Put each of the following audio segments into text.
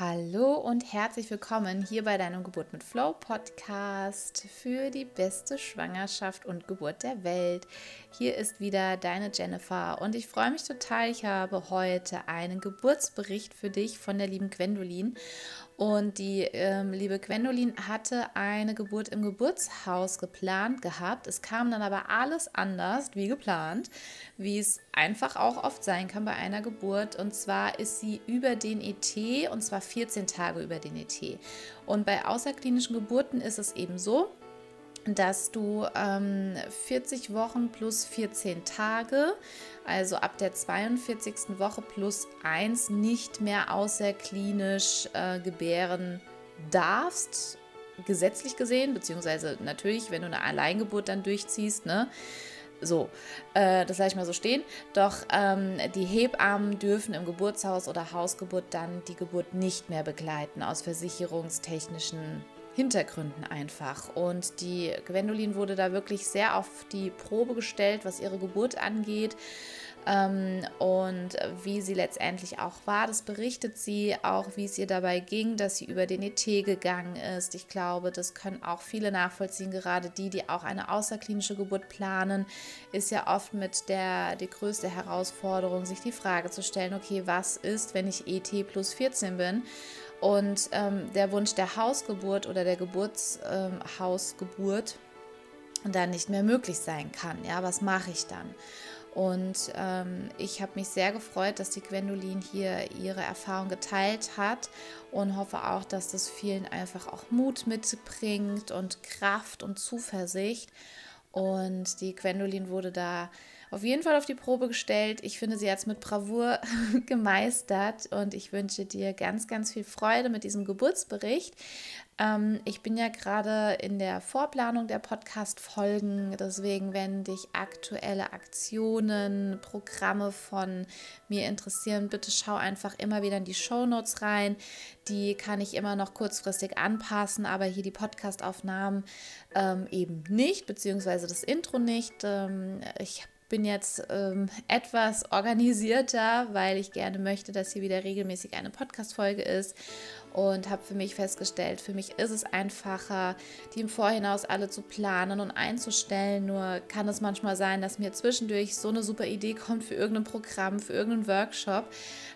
Hallo und herzlich willkommen hier bei deinem Geburt mit Flow Podcast für die beste Schwangerschaft und Geburt der Welt. Hier ist wieder deine Jennifer und ich freue mich total. Ich habe heute einen Geburtsbericht für dich von der lieben Gwendolin und die ähm, liebe Gwendolin hatte eine Geburt im Geburtshaus geplant gehabt. Es kam dann aber alles anders wie geplant, wie es einfach auch oft sein kann bei einer Geburt. Und zwar ist sie über den ET und zwar 14 Tage über den ET. Und bei außerklinischen Geburten ist es eben so, dass du ähm, 40 Wochen plus 14 Tage, also ab der 42. Woche plus 1, nicht mehr außerklinisch äh, gebären darfst, gesetzlich gesehen, beziehungsweise natürlich, wenn du eine Alleingeburt dann durchziehst, ne? So, äh, das lasse ich mal so stehen. Doch ähm, die Hebammen dürfen im Geburtshaus oder Hausgeburt dann die Geburt nicht mehr begleiten aus versicherungstechnischen Hintergründen einfach. Und die Gwendolin wurde da wirklich sehr auf die Probe gestellt, was ihre Geburt angeht. Ähm, und wie sie letztendlich auch war, das berichtet sie auch, wie es ihr dabei ging, dass sie über den ET gegangen ist. Ich glaube, das können auch viele nachvollziehen, gerade die, die auch eine außerklinische Geburt planen, ist ja oft mit der die größte Herausforderung, sich die Frage zu stellen, okay, was ist, wenn ich ET plus 14 bin? Und ähm, der Wunsch der Hausgeburt oder der Geburtshausgeburt ähm, dann nicht mehr möglich sein kann. Ja, was mache ich dann? Und ähm, ich habe mich sehr gefreut, dass die Gwendolin hier ihre Erfahrung geteilt hat und hoffe auch, dass das vielen einfach auch Mut mitbringt und Kraft und Zuversicht. Und die Gwendolin wurde da auf jeden Fall auf die Probe gestellt. Ich finde, sie hat es mit Bravour gemeistert und ich wünsche dir ganz, ganz viel Freude mit diesem Geburtsbericht. Ähm, ich bin ja gerade in der Vorplanung der Podcast-Folgen, deswegen, wenn dich aktuelle Aktionen, Programme von mir interessieren, bitte schau einfach immer wieder in die Show Notes rein. Die kann ich immer noch kurzfristig anpassen, aber hier die Podcast-Aufnahmen ähm, eben nicht, beziehungsweise das Intro nicht. Ähm, ich habe bin jetzt ähm, etwas organisierter, weil ich gerne möchte, dass hier wieder regelmäßig eine Podcast-Folge ist und habe für mich festgestellt, für mich ist es einfacher, die im Vorhinaus alle zu planen und einzustellen. Nur kann es manchmal sein, dass mir zwischendurch so eine super Idee kommt für irgendein Programm, für irgendeinen Workshop,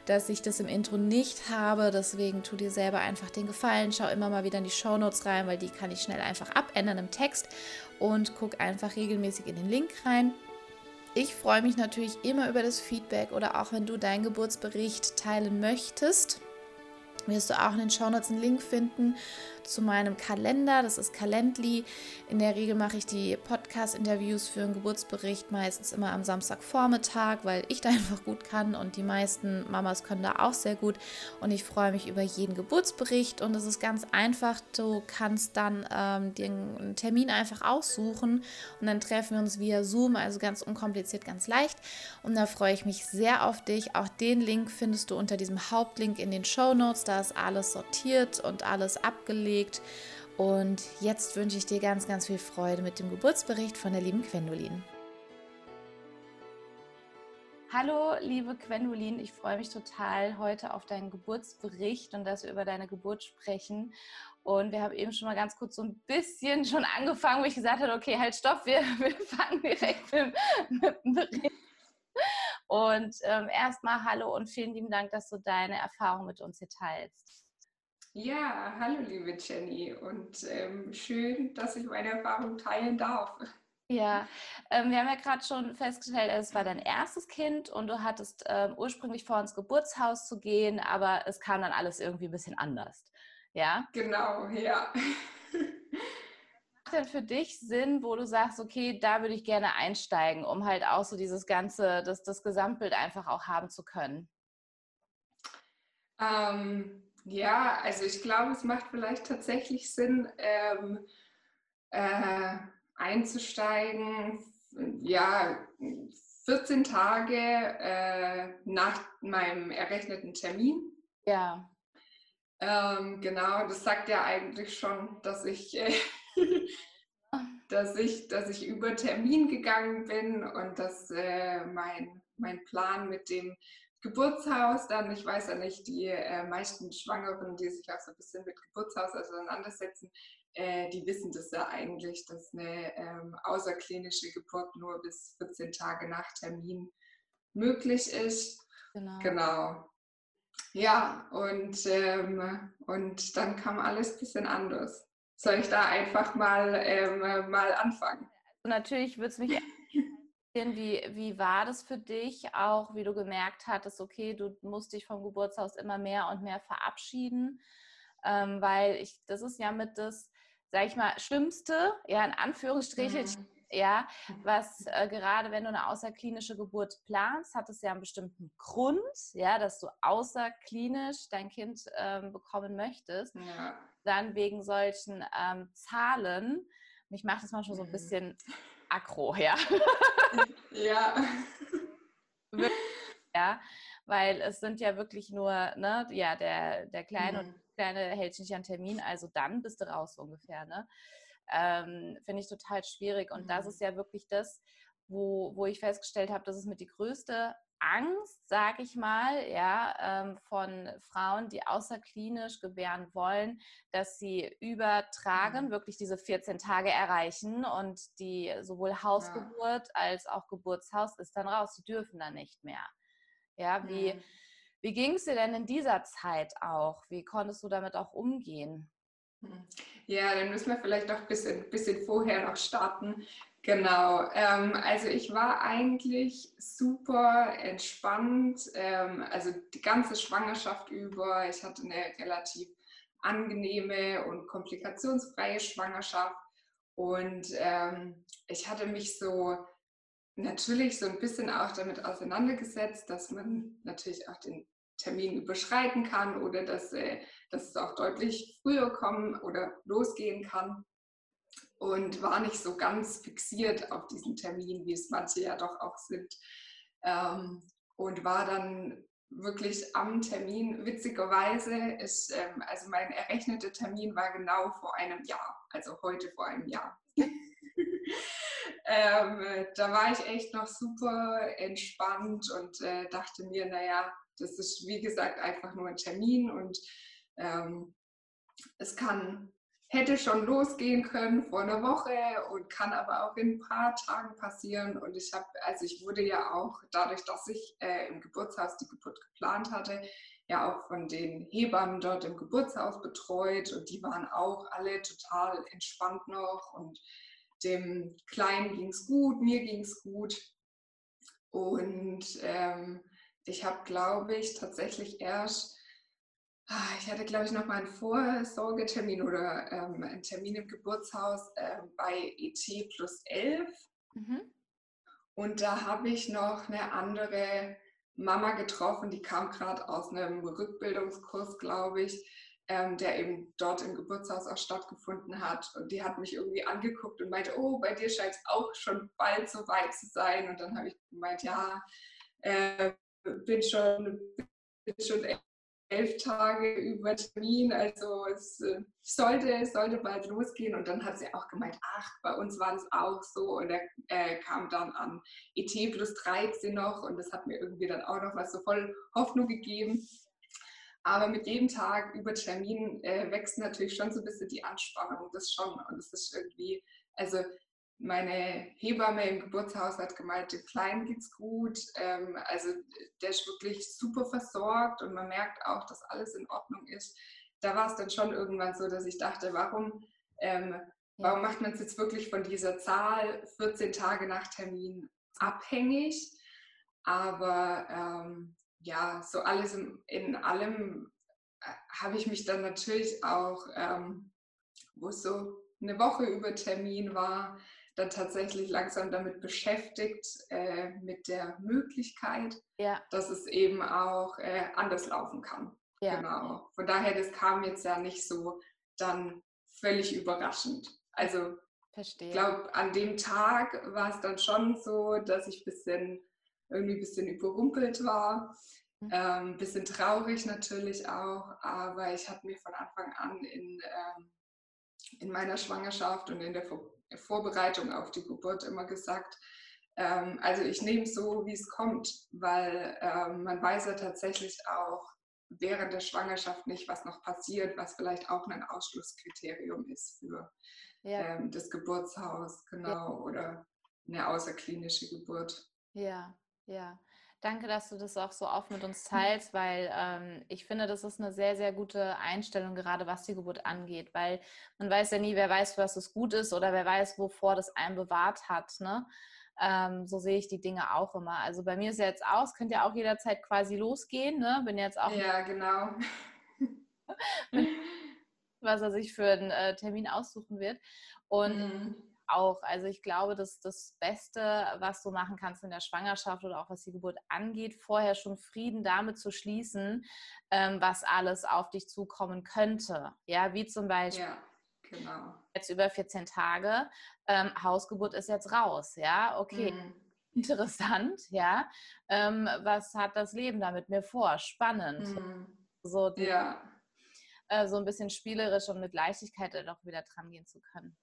dass ich das im Intro nicht habe. Deswegen tu dir selber einfach den Gefallen, schau immer mal wieder in die Show Notes rein, weil die kann ich schnell einfach abändern im Text und guck einfach regelmäßig in den Link rein. Ich freue mich natürlich immer über das Feedback oder auch wenn du deinen Geburtsbericht teilen möchtest wirst du auch in den Shownotes einen Link finden zu meinem Kalender. Das ist Calendly. In der Regel mache ich die Podcast-Interviews für einen Geburtsbericht meistens immer am Samstagvormittag, weil ich da einfach gut kann und die meisten Mamas können da auch sehr gut. Und ich freue mich über jeden Geburtsbericht und es ist ganz einfach. Du kannst dann ähm, den Termin einfach aussuchen und dann treffen wir uns via Zoom, also ganz unkompliziert, ganz leicht. Und da freue ich mich sehr auf dich. Auch den Link findest du unter diesem Hauptlink in den Show Notes. Da ist alles sortiert und alles abgelegt gelegt. Und jetzt wünsche ich dir ganz, ganz viel Freude mit dem Geburtsbericht von der lieben Gwendolin. Hallo, liebe Gwendolin, ich freue mich total heute auf deinen Geburtsbericht und dass wir über deine Geburt sprechen. Und wir haben eben schon mal ganz kurz so ein bisschen schon angefangen, wo ich gesagt habe, okay, halt stopp, wir, wir fangen direkt mit, mit dem Bericht. Und ähm, erstmal hallo und vielen lieben Dank, dass du deine Erfahrung mit uns hier teilst. Ja, hallo liebe Jenny und ähm, schön, dass ich meine Erfahrung teilen darf. Ja, ähm, wir haben ja gerade schon festgestellt, es war dein erstes Kind und du hattest ähm, ursprünglich vor, ins Geburtshaus zu gehen, aber es kam dann alles irgendwie ein bisschen anders. Ja? Genau, ja. Macht denn für dich Sinn, wo du sagst, okay, da würde ich gerne einsteigen, um halt auch so dieses ganze, das, das Gesamtbild einfach auch haben zu können? Ähm, ja, also ich glaube, es macht vielleicht tatsächlich Sinn, ähm, äh, einzusteigen, ja, 14 Tage äh, nach meinem errechneten Termin. Ja. Ähm, genau, das sagt ja eigentlich schon, dass ich, äh, dass ich, dass ich über Termin gegangen bin und dass äh, mein, mein Plan mit dem Geburtshaus dann, ich weiß ja nicht, die äh, meisten Schwangeren, die sich auch so ein bisschen mit Geburtshaus auseinandersetzen, äh, die wissen das ja eigentlich, dass eine ähm, außerklinische Geburt nur bis 14 Tage nach Termin möglich ist. Genau. genau. Ja, und, ähm, und dann kam alles ein bisschen anders. Soll ich da einfach mal, ähm, mal anfangen? Also natürlich würde es mich wie, wie war das für dich auch, wie du gemerkt hattest, okay, du musst dich vom Geburtshaus immer mehr und mehr verabschieden, ähm, weil ich, das ist ja mit das, sag ich mal, Schlimmste, ja, in Anführungsstrichen, mhm ja, was äh, gerade wenn du eine außerklinische Geburt planst, hat es ja einen bestimmten Grund, ja, dass du außerklinisch dein Kind ähm, bekommen möchtest. Ja. Dann wegen solchen ähm, Zahlen, mich macht das manchmal so ein mhm. bisschen aggro, ja. ja. ja, weil es sind ja wirklich nur, ne, ja, der, der Kleine mhm. und Kleine hält sich nicht an Termin, also dann bist du raus ungefähr, ne? ähm, finde ich total schwierig. Und mhm. das ist ja wirklich das, wo, wo ich festgestellt habe, das ist mit die größte Angst, sage ich mal, ja, ähm, von Frauen, die außerklinisch gebären wollen, dass sie übertragen, mhm. wirklich diese 14 Tage erreichen und die sowohl Hausgeburt ja. als auch Geburtshaus ist dann raus. Sie dürfen dann nicht mehr. Ja, wie, mhm. wie ging es dir denn in dieser Zeit auch? Wie konntest du damit auch umgehen? Hm. Ja, dann müssen wir vielleicht noch ein bisschen, bisschen vorher noch starten. Genau, ähm, also ich war eigentlich super entspannt, ähm, also die ganze Schwangerschaft über. Ich hatte eine relativ angenehme und komplikationsfreie Schwangerschaft und ähm, ich hatte mich so natürlich so ein bisschen auch damit auseinandergesetzt, dass man natürlich auch den Termin überschreiten kann oder dass, äh, dass es auch deutlich früher kommen oder losgehen kann. Und war nicht so ganz fixiert auf diesen Termin, wie es manche ja doch auch sind. Ähm, und war dann wirklich am Termin. Witzigerweise ist, ähm, also mein errechneter Termin war genau vor einem Jahr, also heute vor einem Jahr. ähm, da war ich echt noch super entspannt und äh, dachte mir, naja, das ist, wie gesagt, einfach nur ein Termin und ähm, es kann, hätte schon losgehen können vor einer Woche und kann aber auch in ein paar Tagen passieren. Und ich habe, also ich wurde ja auch dadurch, dass ich äh, im Geburtshaus die Geburt geplant hatte, ja auch von den Hebammen dort im Geburtshaus betreut und die waren auch alle total entspannt noch und dem Kleinen ging es gut, mir ging es gut. Und ähm, ich habe, glaube ich, tatsächlich erst, ich hatte, glaube ich, noch mal einen Vorsorgetermin oder ähm, einen Termin im Geburtshaus äh, bei ET plus 11. Mhm. Und da habe ich noch eine andere Mama getroffen, die kam gerade aus einem Rückbildungskurs, glaube ich, ähm, der eben dort im Geburtshaus auch stattgefunden hat. Und die hat mich irgendwie angeguckt und meinte, oh, bei dir scheint es auch schon bald so weit zu sein. Und dann habe ich gemeint, ja, äh, bin schon, bin schon elf Tage über Termin, also es äh, sollte, sollte bald losgehen. Und dann hat sie auch gemeint, ach, bei uns war es auch so. Und er äh, kam dann an ET plus 13 noch und das hat mir irgendwie dann auch noch was so voll Hoffnung gegeben. Aber mit jedem Tag über Termin äh, wächst natürlich schon so ein bisschen die Anspannung, das schon. Und es ist irgendwie, also meine Hebamme im Geburtshaus hat gemeint, dem Kleinen geht's gut. Ähm, also der ist wirklich super versorgt und man merkt auch, dass alles in Ordnung ist. Da war es dann schon irgendwann so, dass ich dachte, warum, ähm, warum macht man es jetzt wirklich von dieser Zahl 14 Tage nach Termin abhängig? Aber ähm, ja, so alles in, in allem äh, habe ich mich dann natürlich auch, ähm, wo es so eine Woche über Termin war, dann tatsächlich langsam damit beschäftigt, äh, mit der Möglichkeit, ja. dass es eben auch äh, anders laufen kann. Ja. Genau. Von daher, das kam jetzt ja nicht so dann völlig überraschend. Also ich glaube, an dem Tag war es dann schon so, dass ich bisschen, irgendwie ein bisschen überrumpelt war. Mhm. Ein ähm, bisschen traurig natürlich auch, aber ich hatte mir von Anfang an in, ähm, in meiner Schwangerschaft und in der Vorbereitung auf die Geburt immer gesagt, ähm, also ich nehme es so, wie es kommt, weil ähm, man weiß ja tatsächlich auch während der Schwangerschaft nicht, was noch passiert, was vielleicht auch ein Ausschlusskriterium ist für ja. ähm, das Geburtshaus, genau, ja. oder eine außerklinische Geburt. Ja, ja. Danke, dass du das auch so oft mit uns teilst, weil ähm, ich finde, das ist eine sehr, sehr gute Einstellung, gerade was die Geburt angeht, weil man weiß ja nie, wer weiß, was es gut ist oder wer weiß, wovor das einen bewahrt hat. Ne? Ähm, so sehe ich die Dinge auch immer. Also bei mir ist ja jetzt aus, könnt ja auch jederzeit quasi losgehen. Ne? Bin jetzt auch. Ja, genau. was er sich für einen äh, Termin aussuchen wird. Und mhm. Auch, also ich glaube, dass das Beste, was du machen kannst in der Schwangerschaft oder auch was die Geburt angeht, vorher schon Frieden damit zu schließen, ähm, was alles auf dich zukommen könnte. Ja, wie zum Beispiel. Ja Genau. Jetzt über 14 Tage. Ähm, Hausgeburt ist jetzt raus, ja, okay. Mhm. Interessant, ja. Ähm, was hat das Leben da mit mir vor? Spannend. Mhm. So, die, ja. Äh, so ein bisschen spielerisch und mit Leichtigkeit doch wieder dran gehen zu können.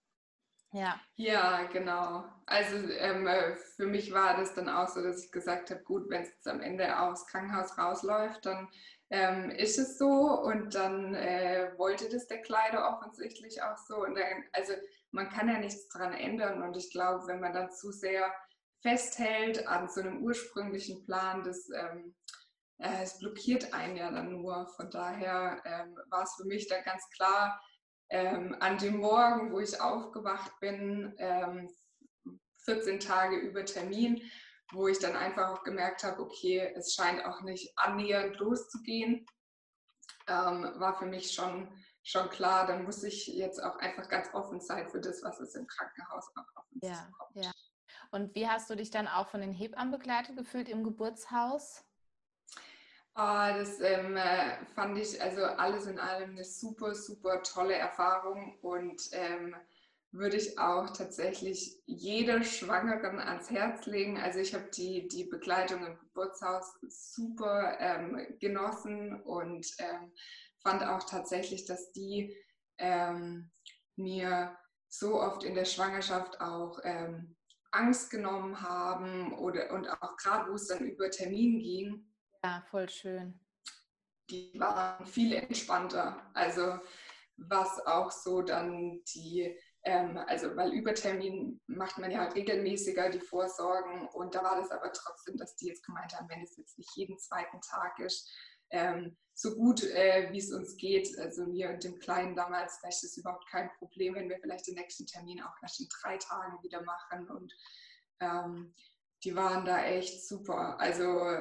Ja. Ja, genau. Also ähm, äh, für mich war das dann auch so, dass ich gesagt habe, gut, wenn es am Ende aufs Krankenhaus rausläuft, dann ähm, ist es so und dann äh, wollte das der Kleider offensichtlich auch so. Und dann, also man kann ja nichts daran ändern und ich glaube, wenn man dann zu sehr festhält an so einem ursprünglichen Plan, das, ähm, äh, es blockiert einen ja dann nur. Von daher ähm, war es für mich dann ganz klar, ähm, an dem Morgen, wo ich aufgewacht bin, 14 ähm, Tage über Termin, wo ich dann einfach auch gemerkt habe, okay, es scheint auch nicht annähernd loszugehen, ähm, war für mich schon, schon klar, dann muss ich jetzt auch einfach ganz offen sein für das, was es im Krankenhaus auch auf uns ja, zukommt. Ja. Und wie hast du dich dann auch von den Hebammen begleitet gefühlt im Geburtshaus? Oh, das ähm, äh, fand ich also alles in allem eine super, super tolle Erfahrung und ähm, würde ich auch tatsächlich jeder Schwangeren ans Herz legen. Also ich habe die, die Begleitung im Geburtshaus super ähm, genossen und ähm, fand auch tatsächlich, dass die ähm, mir so oft in der Schwangerschaft auch ähm, Angst genommen haben oder und auch gerade wo es dann über Termin ging. Ja, voll schön. Die waren viel entspannter. Also was auch so dann die ähm, also weil Übertermin macht man ja regelmäßiger die Vorsorgen und da war das aber trotzdem, dass die jetzt gemeint haben, wenn es jetzt nicht jeden zweiten Tag ist, ähm, so gut äh, wie es uns geht, also mir und dem Kleinen damals, vielleicht ist es überhaupt kein Problem, wenn wir vielleicht den nächsten Termin auch erst in drei Tagen wieder machen und ähm, die waren da echt super. Also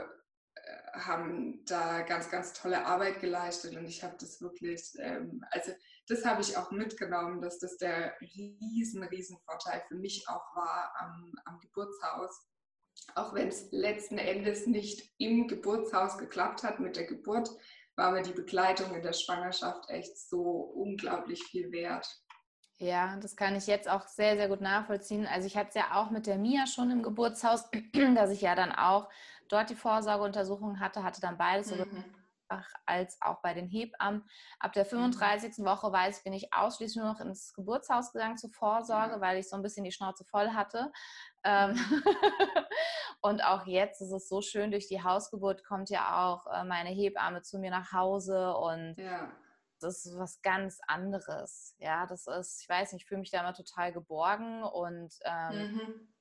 haben da ganz, ganz tolle Arbeit geleistet und ich habe das wirklich, ähm, also das habe ich auch mitgenommen, dass das der riesen, riesen Vorteil für mich auch war am, am Geburtshaus. Auch wenn es letzten Endes nicht im Geburtshaus geklappt hat mit der Geburt, war mir die Begleitung in der Schwangerschaft echt so unglaublich viel wert. Ja, das kann ich jetzt auch sehr, sehr gut nachvollziehen. Also ich hatte es ja auch mit der Mia schon im Geburtshaus, dass ich ja dann auch dort die Vorsorgeuntersuchung hatte, hatte dann beides. Mhm als auch bei den Hebammen. Ab der 35. Mhm. Woche weiß ich, bin ich ausschließlich nur noch ins Geburtshaus gegangen zur Vorsorge, ja. weil ich so ein bisschen die Schnauze voll hatte. Ähm, mhm. und auch jetzt ist es so schön, durch die Hausgeburt kommt ja auch äh, meine Hebamme zu mir nach Hause und ja. das ist was ganz anderes. Ja, das ist, ich weiß nicht, ich fühle mich da immer total geborgen und ähm, mhm.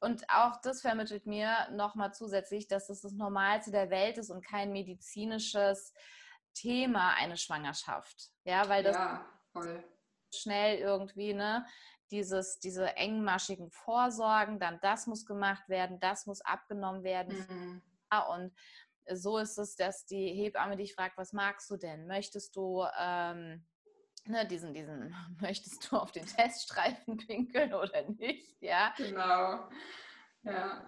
Und auch das vermittelt mir nochmal zusätzlich, dass es das Normalste der Welt ist und kein medizinisches Thema, eine Schwangerschaft. Ja, weil das ja, schnell irgendwie, ne, dieses, diese engmaschigen Vorsorgen, dann das muss gemacht werden, das muss abgenommen werden. Mhm. Und so ist es, dass die Hebamme dich fragt, was magst du denn? Möchtest du ähm, ne, diesen, diesen, möchtest du auf den Teststreifen pinkeln oder nicht? Ja. Genau. Ja.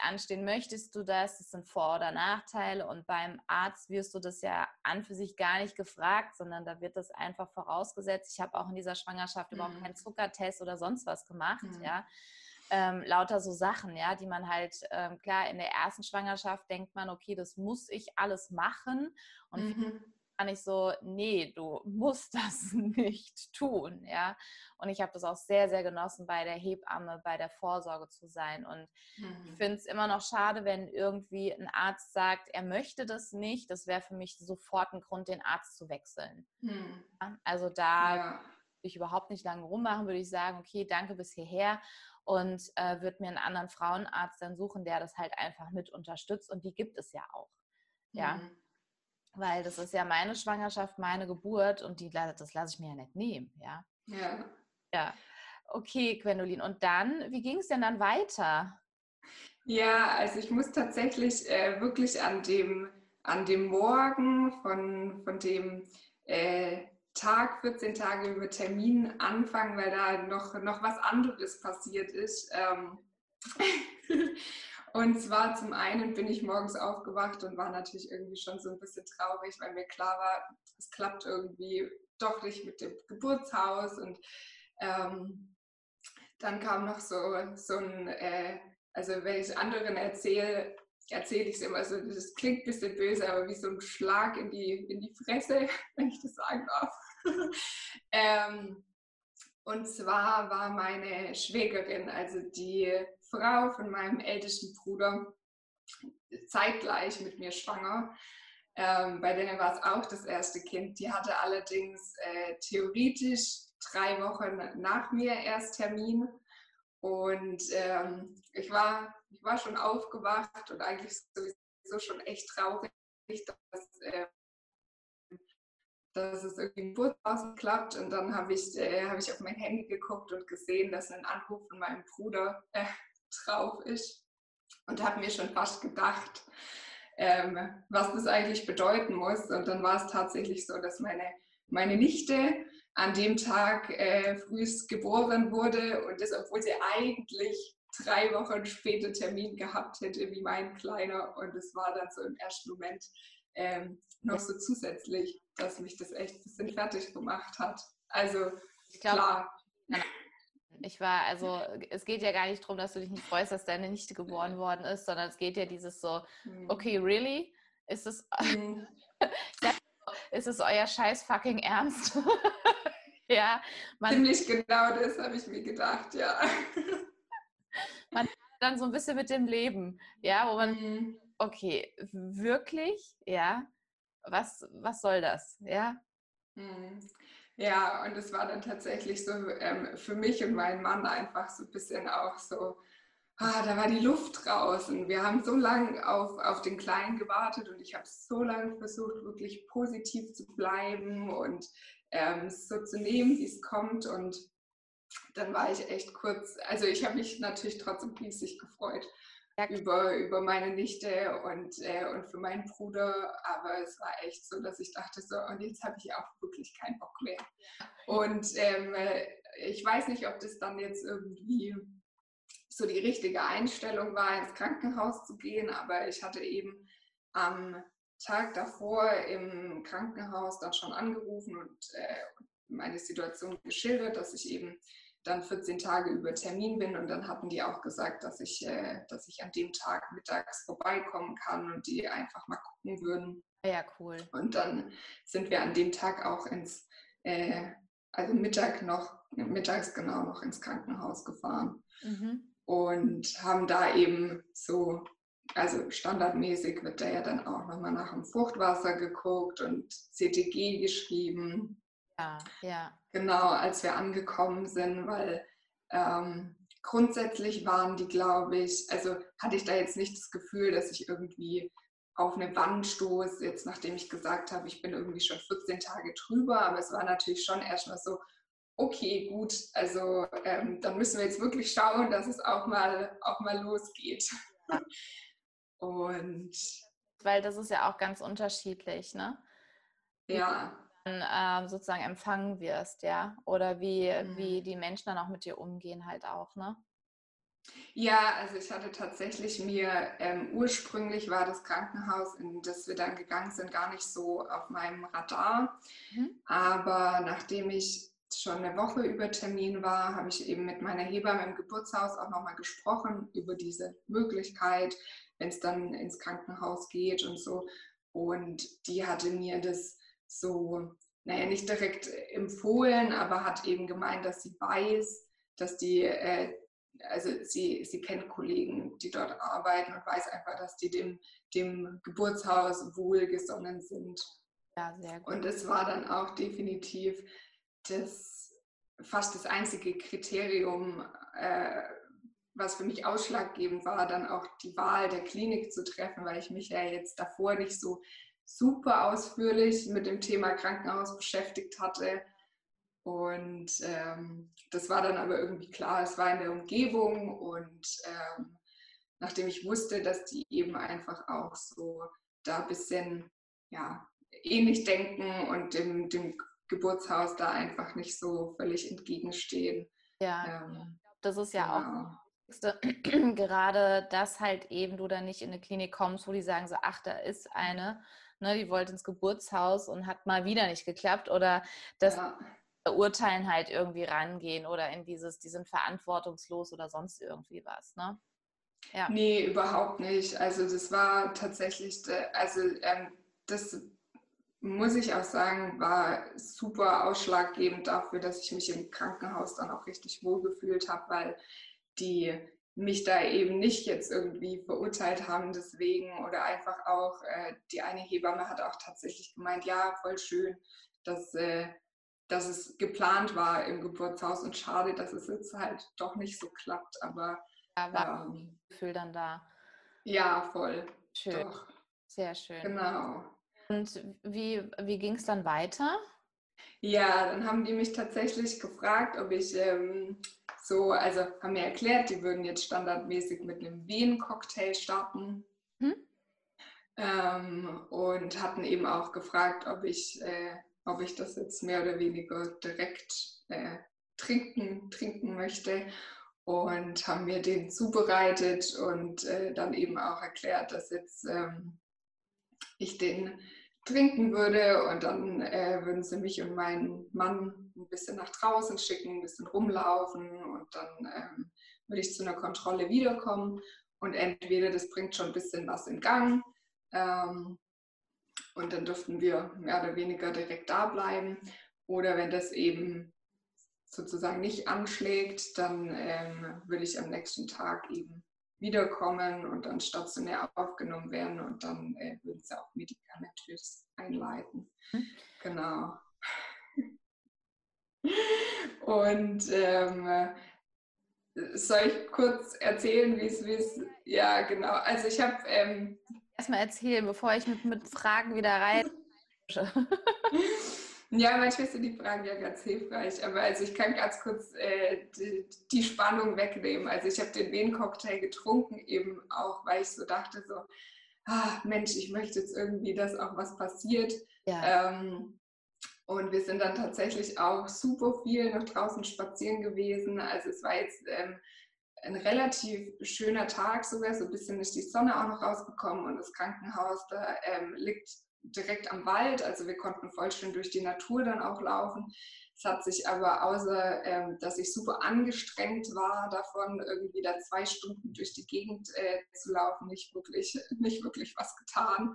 Anstehen, möchtest du das? Das sind Vor- oder Nachteile. Und beim Arzt wirst du das ja an für sich gar nicht gefragt, sondern da wird das einfach vorausgesetzt. Ich habe auch in dieser Schwangerschaft mhm. überhaupt keinen Zuckertest oder sonst was gemacht, mhm. ja. Ähm, lauter so Sachen, ja, die man halt, ähm, klar, in der ersten Schwangerschaft denkt man, okay, das muss ich alles machen. Und mhm war nicht so, nee, du musst das nicht tun, ja. Und ich habe das auch sehr, sehr genossen, bei der Hebamme, bei der Vorsorge zu sein. Und mhm. ich finde es immer noch schade, wenn irgendwie ein Arzt sagt, er möchte das nicht. Das wäre für mich sofort ein Grund, den Arzt zu wechseln. Mhm. Also da ja. ich überhaupt nicht lange rummachen, würde ich sagen, okay, danke bis hierher und äh, würde mir einen anderen Frauenarzt dann suchen, der das halt einfach mit unterstützt. Und die gibt es ja auch. Ja. Mhm weil das ist ja meine Schwangerschaft, meine Geburt und die, das lasse ich mir ja nicht nehmen, ja. Ja. Ja. Okay, Gwendolin. Und dann, wie ging es denn dann weiter? Ja, also ich muss tatsächlich äh, wirklich an dem, an dem Morgen von, von dem äh, Tag, 14 Tage über Termin anfangen, weil da noch, noch was anderes passiert ist. Ähm Und zwar zum einen bin ich morgens aufgewacht und war natürlich irgendwie schon so ein bisschen traurig, weil mir klar war, es klappt irgendwie doch nicht mit dem Geburtshaus. Und ähm, dann kam noch so, so ein, äh, also wenn ich anderen erzähle, erzähle ich es immer so, das klingt ein bisschen böse, aber wie so ein Schlag in die, in die Fresse, wenn ich das sagen darf. ähm, und zwar war meine Schwägerin, also die Frau von meinem ältesten Bruder, zeitgleich mit mir schwanger. Ähm, bei denen war es auch das erste Kind. Die hatte allerdings äh, theoretisch drei Wochen nach mir erst Termin. Und ähm, ich, war, ich war schon aufgewacht und eigentlich sowieso schon echt traurig, dass, äh, dass es irgendwie im Geburtshaus klappt. Und dann habe ich, äh, hab ich auf mein Handy geguckt und gesehen, dass ein Anruf von meinem Bruder äh, drauf ist. Und habe mir schon fast gedacht, ähm, was das eigentlich bedeuten muss. Und dann war es tatsächlich so, dass meine, meine Nichte an dem Tag äh, frühest geboren wurde und das, obwohl sie eigentlich drei Wochen später Termin gehabt hätte wie mein Kleiner. Und es war dann so im ersten Moment ähm, noch so zusätzlich, dass mich das echt ein bisschen fertig gemacht hat. Also glaub, klar. Ich war, also es geht ja gar nicht darum, dass du dich nicht freust, dass deine Nichte geboren worden ist, sondern es geht ja dieses so, mhm. okay, really? Ist es, mhm. ist es euer scheiß fucking Ernst? ja. Man, Ziemlich genau das habe ich mir gedacht, ja. man dann so ein bisschen mit dem Leben, ja, wo man, mhm. okay, wirklich, ja, was, was soll das, ja? Ja, und es war dann tatsächlich so ähm, für mich und meinen Mann einfach so ein bisschen auch so, ah, da war die Luft draußen. Wir haben so lange auf, auf den Kleinen gewartet und ich habe so lange versucht, wirklich positiv zu bleiben und ähm, so zu nehmen, wie es kommt. Und dann war ich echt kurz, also ich habe mich natürlich trotzdem riesig gefreut. Über, über meine Nichte und, äh, und für meinen Bruder. Aber es war echt so, dass ich dachte so, und jetzt habe ich auch wirklich keinen Bock mehr. Und ähm, äh, ich weiß nicht, ob das dann jetzt irgendwie so die richtige Einstellung war, ins Krankenhaus zu gehen, aber ich hatte eben am Tag davor im Krankenhaus dann schon angerufen und äh, meine Situation geschildert, dass ich eben dann 14 Tage über Termin bin und dann hatten die auch gesagt, dass ich, äh, dass ich an dem Tag mittags vorbeikommen kann und die einfach mal gucken würden. Ja, cool. Und dann sind wir an dem Tag auch ins, äh, also Mittag noch, mittags genau noch ins Krankenhaus gefahren mhm. und haben da eben so, also standardmäßig wird da ja dann auch nochmal nach dem Fruchtwasser geguckt und CTG geschrieben ja, ja. Genau, als wir angekommen sind, weil ähm, grundsätzlich waren die, glaube ich, also hatte ich da jetzt nicht das Gefühl, dass ich irgendwie auf eine Wand stoße, jetzt nachdem ich gesagt habe, ich bin irgendwie schon 14 Tage drüber, aber es war natürlich schon erstmal so, okay, gut, also ähm, dann müssen wir jetzt wirklich schauen, dass es auch mal, auch mal losgeht. Und weil das ist ja auch ganz unterschiedlich, ne? Ja äh, sozusagen empfangen wirst, ja? Oder wie, mhm. wie die Menschen dann auch mit dir umgehen halt auch, ne? Ja, also ich hatte tatsächlich mir, ähm, ursprünglich war das Krankenhaus, in das wir dann gegangen sind, gar nicht so auf meinem Radar. Mhm. Aber nachdem ich schon eine Woche über Termin war, habe ich eben mit meiner Hebamme im Geburtshaus auch nochmal gesprochen über diese Möglichkeit, wenn es dann ins Krankenhaus geht und so. Und die hatte mir das so, naja, nicht direkt empfohlen, aber hat eben gemeint, dass sie weiß, dass die, äh, also sie, sie kennt Kollegen, die dort arbeiten und weiß einfach, dass die dem, dem Geburtshaus wohlgesonnen sind. Ja, sehr gut. Und es war dann auch definitiv das, fast das einzige Kriterium, äh, was für mich ausschlaggebend war, dann auch die Wahl der Klinik zu treffen, weil ich mich ja jetzt davor nicht so super ausführlich mit dem Thema Krankenhaus beschäftigt hatte. Und ähm, das war dann aber irgendwie klar, es war in der Umgebung und ähm, nachdem ich wusste, dass die eben einfach auch so da ein bisschen ja, ähnlich denken und dem, dem Geburtshaus da einfach nicht so völlig entgegenstehen. Ja, ähm, das ist ja genau. auch gerade, dass halt eben du dann nicht in eine Klinik kommst, wo die sagen so, ach, da ist eine, ne, die wollte ins Geburtshaus und hat mal wieder nicht geklappt oder das ja. Urteilen halt irgendwie rangehen oder in dieses, die sind verantwortungslos oder sonst irgendwie was, ne? Ja. Nee, überhaupt nicht. Also das war tatsächlich, also ähm, das muss ich auch sagen, war super ausschlaggebend dafür, dass ich mich im Krankenhaus dann auch richtig wohl gefühlt habe, weil die mich da eben nicht jetzt irgendwie verurteilt haben deswegen oder einfach auch äh, die eine Hebamme hat auch tatsächlich gemeint, ja, voll schön, dass, äh, dass es geplant war im Geburtshaus und schade, dass es jetzt halt doch nicht so klappt, aber ja, war ähm, Gefühl dann da. Ja, voll. Schön. Doch. Sehr schön. Genau. Und wie, wie ging es dann weiter? Ja, dann haben die mich tatsächlich gefragt, ob ich ähm, so, also haben mir erklärt, die würden jetzt standardmäßig mit einem Wien-Cocktail starten. Hm? Ähm, und hatten eben auch gefragt, ob ich, äh, ob ich das jetzt mehr oder weniger direkt äh, trinken, trinken möchte. Und haben mir den zubereitet und äh, dann eben auch erklärt, dass jetzt ähm, ich den trinken würde und dann äh, würden sie mich und meinen Mann ein bisschen nach draußen schicken, ein bisschen rumlaufen und dann ähm, würde ich zu einer Kontrolle wiederkommen und entweder das bringt schon ein bisschen was in Gang ähm, und dann dürften wir mehr oder weniger direkt da bleiben oder wenn das eben sozusagen nicht anschlägt, dann ähm, würde ich am nächsten Tag eben wiederkommen und dann stationär aufgenommen werden und dann äh, würden sie auch medikamentös einleiten. Mhm. Genau. Und ähm, soll ich kurz erzählen, wie es, ja genau, also ich habe... Ähm, Erstmal erzählen, bevor ich mit, mit Fragen wieder rein... Ja, manchmal sind die Fragen ja ganz hilfreich, aber also ich kann ganz kurz äh, die, die, Spannung wegnehmen. Also ich habe den Wehencocktail getrunken, eben auch, weil ich so dachte, so, ah, Mensch, ich möchte jetzt irgendwie, dass auch was passiert. Ja. Ähm, und wir sind dann tatsächlich auch super viel noch draußen spazieren gewesen. Also es war jetzt ähm, ein relativ schöner Tag sogar, so ein bisschen ist die Sonne auch noch rausgekommen und das Krankenhaus da ähm, liegt direkt am Wald, also wir konnten voll schön durch die Natur dann auch laufen. Es hat sich aber außer, ähm, dass ich super angestrengt war davon, irgendwie da zwei Stunden durch die Gegend äh, zu laufen, nicht wirklich, nicht wirklich was getan.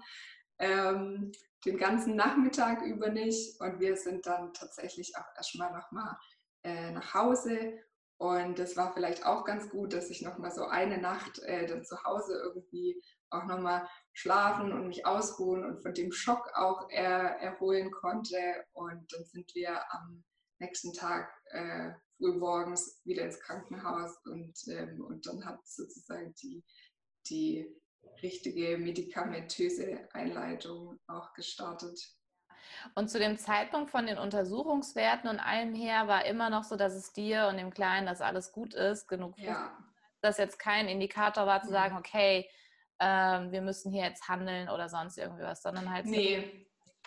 Ähm, den ganzen Nachmittag über nicht. Und wir sind dann tatsächlich auch erstmal nochmal äh, nach Hause. Und das war vielleicht auch ganz gut, dass ich nochmal so eine Nacht äh, dann zu Hause irgendwie auch nochmal schlafen und mich ausruhen und von dem Schock auch er, erholen konnte. Und dann sind wir am nächsten Tag äh, frühmorgens wieder ins Krankenhaus und, ähm, und dann hat sozusagen die, die richtige medikamentöse Einleitung auch gestartet. Und zu dem Zeitpunkt von den Untersuchungswerten und allem her war immer noch so, dass es dir und dem Kleinen, dass alles gut ist, genug, ja. dass jetzt kein Indikator war zu mhm. sagen, okay, ähm, wir müssen hier jetzt handeln oder sonst irgendwie was, sondern halt. Nee.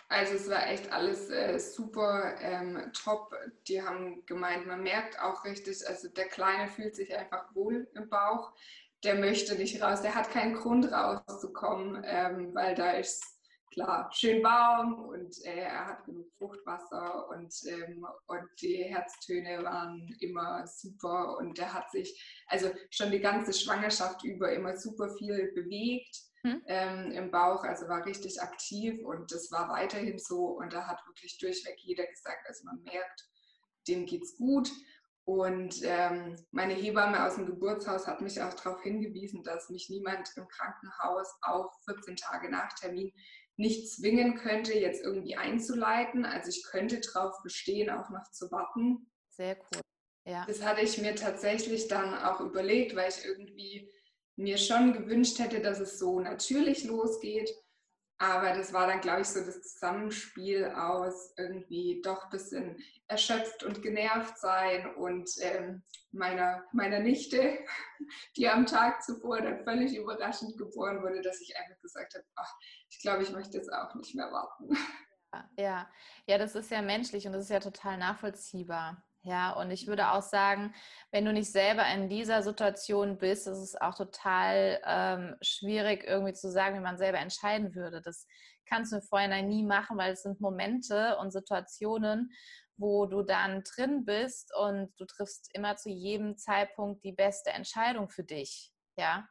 Also es war echt alles äh, super ähm, top. Die haben gemeint, man merkt auch richtig, also der Kleine fühlt sich einfach wohl im Bauch. Der möchte nicht raus, der hat keinen Grund rauszukommen, ähm, weil da ist klar, schön warm und äh, er hat genug Fruchtwasser und, ähm, und die Herztöne waren immer super und er hat sich also schon die ganze Schwangerschaft über immer super viel bewegt. hm? ähm, im Bauch, also war richtig aktiv und das war weiterhin so. Und da hat wirklich durchweg jeder gesagt, also man merkt, dem geht's gut. Und ähm, meine Hebamme aus dem Geburtshaus hat mich auch darauf hingewiesen, dass mich niemand im Krankenhaus auch 14 Tage nach Termin nicht zwingen könnte, jetzt irgendwie einzuleiten. Also ich könnte darauf bestehen, auch noch zu warten. Sehr cool. Ja. Das hatte ich mir tatsächlich dann auch überlegt, weil ich irgendwie mir schon gewünscht hätte, dass es so natürlich losgeht. Aber das war dann, glaube ich, so das Zusammenspiel aus irgendwie doch ein bisschen erschöpft und genervt sein und ähm, meiner, meiner Nichte, die am Tag zuvor dann völlig überraschend geboren wurde, dass ich einfach gesagt habe, ach, ich glaube, ich möchte jetzt auch nicht mehr warten. Ja, ja, das ist ja menschlich und das ist ja total nachvollziehbar. Ja, und ich würde auch sagen, wenn du nicht selber in dieser Situation bist, ist es auch total ähm, schwierig, irgendwie zu sagen, wie man selber entscheiden würde. Das kannst du im Vorhinein nie machen, weil es sind Momente und Situationen, wo du dann drin bist und du triffst immer zu jedem Zeitpunkt die beste Entscheidung für dich. Ja.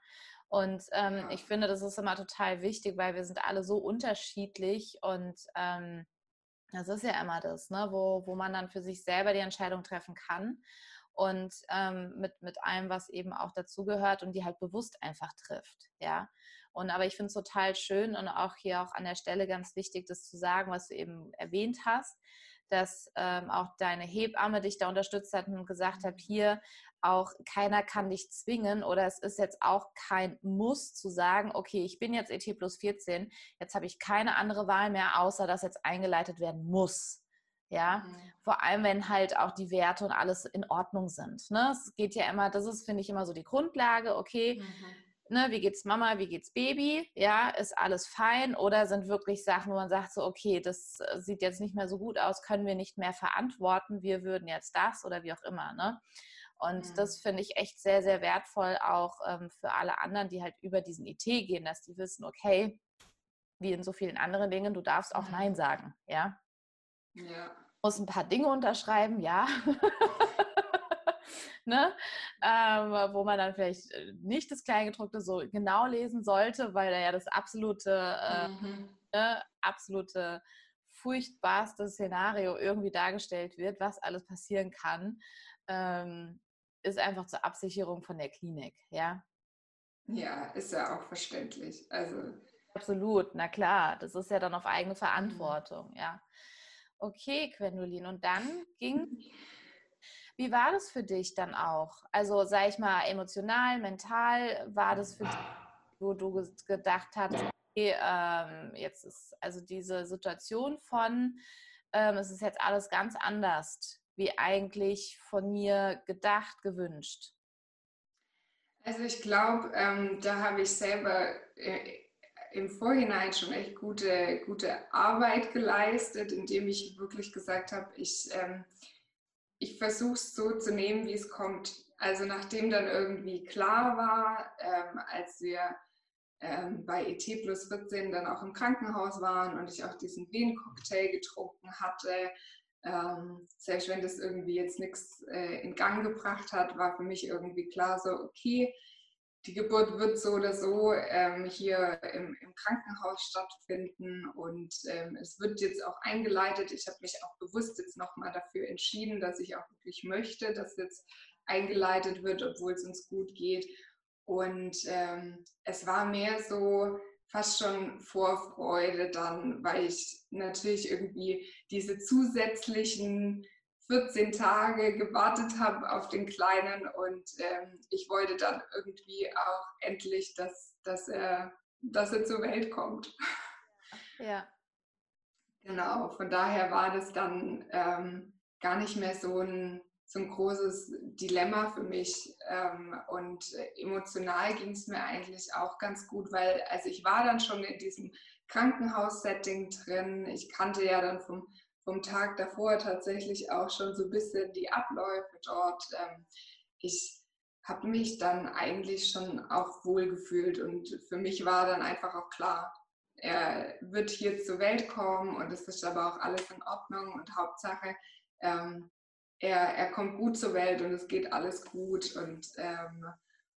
Und ähm, ja. ich finde, das ist immer total wichtig, weil wir sind alle so unterschiedlich und ähm, das ist ja immer das, ne? wo, wo man dann für sich selber die Entscheidung treffen kann und ähm, mit, mit allem, was eben auch dazugehört und die halt bewusst einfach trifft, ja. Und aber ich finde es total schön und auch hier auch an der Stelle ganz wichtig, das zu sagen, was du eben erwähnt hast, dass ähm, auch deine Hebamme dich da unterstützt hat und gesagt hat, hier auch keiner kann dich zwingen oder es ist jetzt auch kein Muss zu sagen, okay, ich bin jetzt ET plus 14, jetzt habe ich keine andere Wahl mehr, außer dass jetzt eingeleitet werden muss. Ja, mhm. vor allem, wenn halt auch die Werte und alles in Ordnung sind. Ne? Es geht ja immer, das ist, finde ich, immer so die Grundlage, okay, mhm ne, wie geht's Mama, wie geht's Baby, ja, ist alles fein oder sind wirklich Sachen, wo man sagt so, okay, das sieht jetzt nicht mehr so gut aus, können wir nicht mehr verantworten, wir würden jetzt das oder wie auch immer, ne? Und mhm. das finde ich echt sehr, sehr wertvoll auch ähm, für alle anderen, die halt über diesen IT gehen, dass die wissen, okay, wie in so vielen anderen Dingen, du darfst auch mhm. Nein sagen, ja? Ja. Muss ein paar Dinge unterschreiben, ja. ne? Ähm, wo man dann vielleicht äh, nicht das Kleingedruckte so genau lesen sollte, weil da ja das absolute, äh, mhm. ne, absolute furchtbarste Szenario irgendwie dargestellt wird, was alles passieren kann, ähm, ist einfach zur Absicherung von der Klinik, ja. Ja, ist ja auch verständlich. Also Absolut, na klar, das ist ja dann auf eigene mhm. Verantwortung, mhm. ja. Okay, Gwendolin, und dann ging Wie war das für dich dann auch? Also, sag ich mal, emotional, mental, war das für dich, wo du gedacht hast, okay, ähm, jetzt ist also diese Situation von, ähm, es ist jetzt alles ganz anders, wie eigentlich von mir gedacht, gewünscht? Also ich glaube, ähm, da habe ich selber äh, im Vorhinein schon echt gute, gute Arbeit geleistet, indem ich wirklich gesagt habe, ich ähm, ich versuche es so zu nehmen, wie es kommt. Also nachdem dann irgendwie klar war, ähm, als wir ähm, bei ET plus 14 dann auch im Krankenhaus waren und ich auch diesen Wien-Cocktail getrunken hatte, ähm, selbst wenn das irgendwie jetzt nichts äh, in Gang gebracht hat, war für mich irgendwie klar so, okay, die Geburt wird so oder so ähm, hier im, im, Krankenhaus stattfinden und ähm, es wird jetzt auch eingeleitet. Ich habe mich auch bewusst jetzt nochmal dafür entschieden, dass ich auch wirklich möchte, dass jetzt eingeleitet wird, obwohl es uns gut geht. Und ähm, es war mehr so fast schon Vorfreude dann, weil ich natürlich irgendwie diese zusätzlichen 14 Tage gewartet habe auf den Kleinen und ähm, ich wollte dann irgendwie auch endlich, dass, dass, er, dass er zur Welt kommt. Ja. Genau, von daher war das dann ähm, gar nicht mehr so ein, so ein großes Dilemma für mich ähm, und emotional ging es mir eigentlich auch ganz gut, weil also ich war dann schon in diesem Krankenhaussetting drin. Ich kannte ja dann vom vom Tag davor tatsächlich auch schon so ein bisschen die Abläufe dort. Ähm, ich habe mich dann eigentlich schon auch wohl gefühlt und für mich war dann einfach auch klar, er wird hier zur Welt kommen und es ist aber auch alles in Ordnung und Hauptsache, ähm, er, er kommt gut zur Welt und es geht alles gut und, ähm,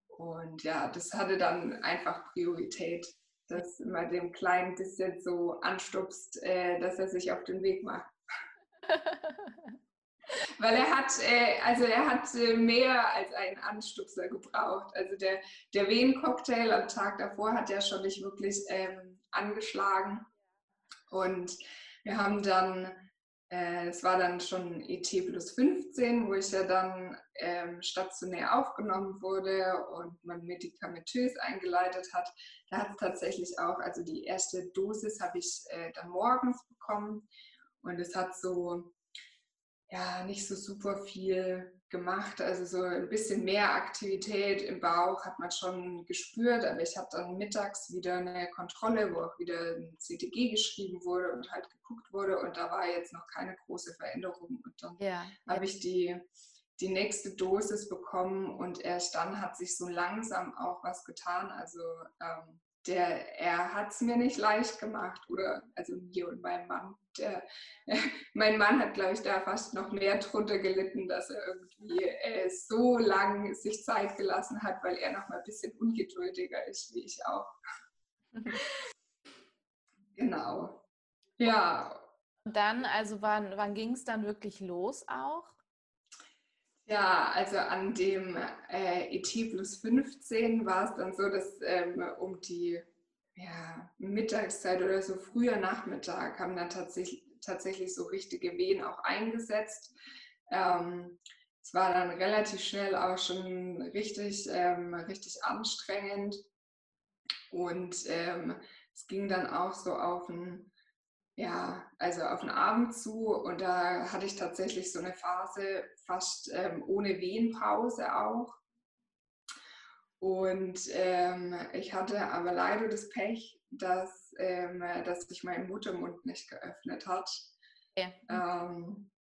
und ja, das hatte dann einfach Priorität, das immer dem Kleinen bisschen so anstupst, äh, dass er sich auf den Weg macht. Weil er hat, äh, also er hat äh, mehr als einen Anstupser gebraucht. Also der, der Wehen-Cocktail am Tag davor hat ja schon nicht wirklich ähm, angeschlagen. Und wir haben dann, es war dann schon ET plus 15, wo ich ja dann ähm, stationär aufgenommen wurde und man medikamentös eingeleitet hat. Da hat es tatsächlich auch, also die erste Dosis habe ich äh, dann morgens bekommen. Und es hat so ja nicht so super viel gemacht. Also so ein bisschen mehr Aktivität im Bauch hat man schon gespürt, aber ich hatte dann mittags wieder eine Kontrolle, wo auch wieder ein CTG geschrieben wurde und halt geguckt wurde und da war jetzt noch keine große Veränderung. Und dann ja, habe ich die, die nächste Dosis bekommen und erst dann hat sich so langsam auch was getan. Also ähm, der, er hat es mir nicht leicht gemacht, oder also mir und meinem Mann. Der, äh, mein Mann hat, glaube ich, da fast noch mehr drunter gelitten, dass er irgendwie äh, so lang sich Zeit gelassen hat, weil er noch mal ein bisschen ungeduldiger ist, wie ich auch. genau. Ja. Und dann, also wann, wann ging es dann wirklich los auch? Ja, also an dem äh, ET plus 15 war es dann so, dass ähm, um die ja, Mittagszeit oder so früher Nachmittag haben dann tatsächlich, tatsächlich so richtige Wehen auch eingesetzt. Ähm, es war dann relativ schnell auch schon richtig, ähm, richtig anstrengend und ähm, es ging dann auch so auf ein ja, also auf den Abend zu und da hatte ich tatsächlich so eine Phase fast ähm, ohne Wehenpause auch. Und ähm, ich hatte aber leider das Pech, dass, ähm, dass sich mein Muttermund nicht geöffnet hat. Ja. Ähm,